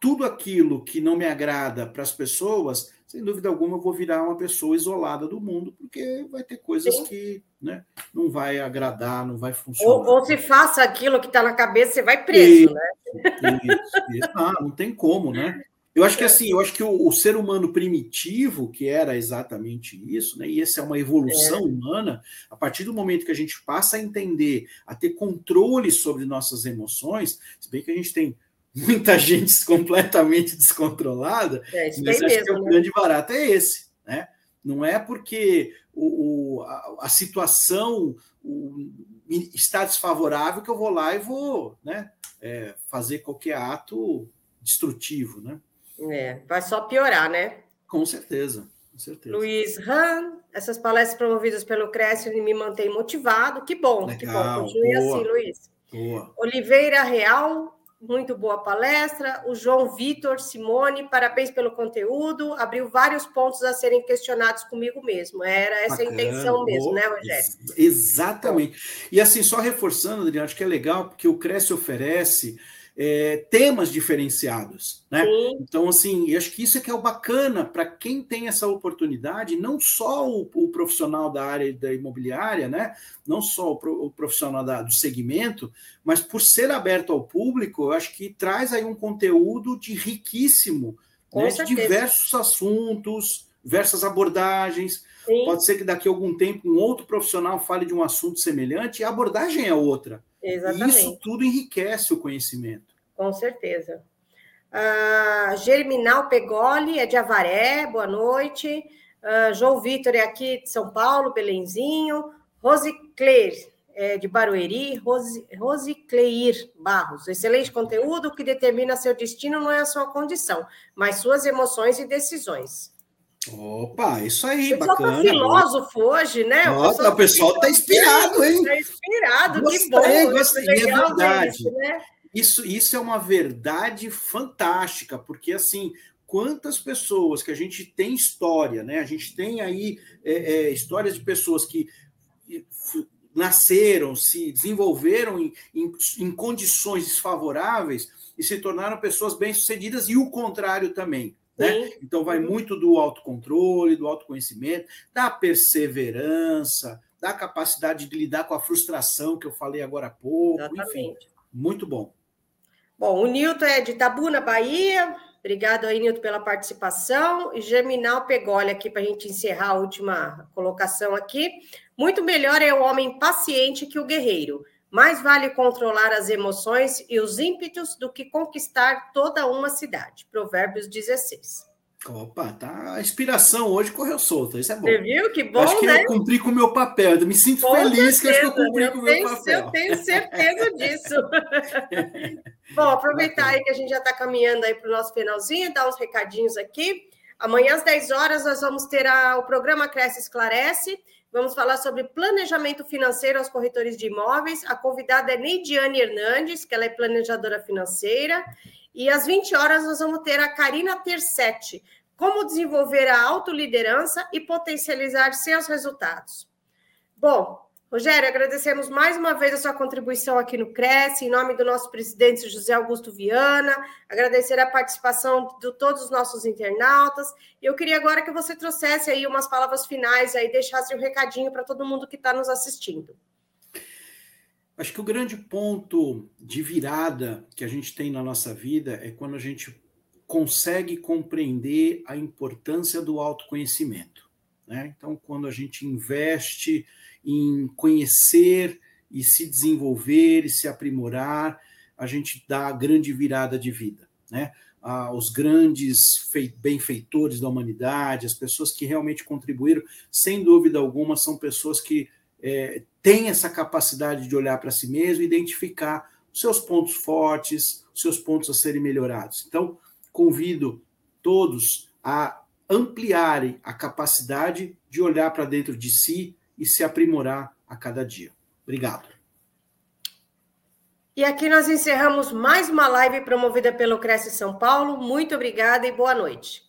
tudo aquilo que não me agrada para as pessoas, sem dúvida alguma eu vou virar uma pessoa isolada do mundo, porque vai ter coisas Sim. que né, não vai agradar, não vai funcionar. Ou, ou se faça aquilo que está na cabeça, você vai preso, isso, né? Isso, isso. Ah, não tem como, né? Eu acho que assim, eu acho que o, o, ser humano primitivo, que era exatamente isso, né? E essa é uma evolução é. humana, a partir do momento que a gente passa a entender, a ter controle sobre nossas emoções, se bem que a gente tem muita gente completamente descontrolada, é, isso mas acho mesmo, que é o né? grande barato é esse, né? Não é porque o, o a, a, situação o, está desfavorável que eu vou lá e vou né, é, fazer qualquer ato destrutivo, né? É, vai só piorar, né? Com certeza, com certeza. Luiz Han, essas palestras promovidas pelo Cresce me mantêm motivado. Que bom, Legal, que bom. Continue boa, assim, Luiz. Boa. Oliveira Real, muito boa palestra. O João Vitor Simone, parabéns pelo conteúdo. Abriu vários pontos a serem questionados comigo mesmo. Era essa Bacana, a intenção mesmo, né, Rogério? Exatamente. E assim, só reforçando, Adriano, acho que é legal, porque o Cresce oferece é, temas diferenciados, né? Sim. Então, assim, acho que isso é que é o bacana para quem tem essa oportunidade, não só o, o, profissional da área da imobiliária, né? Não só o, o profissional da, do segmento, mas por ser aberto ao público, eu acho que traz aí um conteúdo de riquíssimo, né? de diversos assuntos, diversas abordagens. Sim. Pode ser que daqui a algum tempo um outro profissional fale de um assunto semelhante e a abordagem é outra. Exatamente. E isso tudo enriquece o conhecimento. Com certeza. Uh, Germinal Pegoli é de Avaré, boa noite. Uh, João Vitor é aqui de São Paulo, Belenzinho. Rose Cleir, é de Barueri. Rose, Rose Cleir Barros, excelente conteúdo. O que determina seu destino não é a sua condição, mas suas emoções e decisões. Opa, isso aí, bacana. Tá filósofo hoje, né? Nossa, o pessoal está inspirado, hein? Está inspirado, gostei, que bom. Gostei, é verdade. Isso, né? Isso, isso é uma verdade fantástica, porque assim, quantas pessoas que a gente tem história, né? A gente tem aí é, é, histórias de pessoas que nasceram, se desenvolveram em, em, em, condições desfavoráveis e se tornaram pessoas bem-sucedidas, e o contrário também. Né? Então, vai muito do autocontrole, do autoconhecimento, da perseverança, da capacidade de lidar com a frustração que eu falei agora há pouco. Exatamente. Enfim, muito bom. Bom, o Nilton é de Tabuna, Bahia. Obrigado aí, Nilton, pela participação. E Germinal Pegolha aqui para a gente encerrar a última colocação aqui. Muito melhor é o homem paciente que o guerreiro. Mais vale controlar as emoções e os ímpetos do que conquistar toda uma cidade. Provérbios 16. Opa, tá. A inspiração hoje correu solta. Isso é bom. Você viu? Que bom, acho que né? eu cumpri com o meu papel. Eu me sinto com feliz certeza. que acho que eu cumpri eu com o meu papel. Eu tenho certeza disso. bom, aproveitar aí que a gente já está caminhando aí para o nosso finalzinho, dar uns recadinhos aqui. Amanhã às 10 horas nós vamos ter a, o programa Cresce Esclarece. Vamos falar sobre planejamento financeiro aos corretores de imóveis. A convidada é Neidiane Hernandes, que ela é planejadora financeira. E às 20 horas nós vamos ter a Karina Tercetti, como desenvolver a autoliderança e potencializar seus resultados. Bom, Rogério, agradecemos mais uma vez a sua contribuição aqui no Cresce, em nome do nosso presidente José Augusto Viana, agradecer a participação de todos os nossos internautas. Eu queria agora que você trouxesse aí umas palavras finais, aí deixasse um recadinho para todo mundo que está nos assistindo. Acho que o grande ponto de virada que a gente tem na nossa vida é quando a gente consegue compreender a importância do autoconhecimento. Né? Então, quando a gente investe em conhecer e se desenvolver e se aprimorar, a gente dá a grande virada de vida. Né? Ah, os grandes benfeitores da humanidade, as pessoas que realmente contribuíram, sem dúvida alguma, são pessoas que é, tem essa capacidade de olhar para si mesmo, identificar os seus pontos fortes, os seus pontos a serem melhorados. Então, convido todos a ampliarem a capacidade de olhar para dentro de si e se aprimorar a cada dia. Obrigado. E aqui nós encerramos mais uma live promovida pelo Cresce São Paulo. Muito obrigada e boa noite.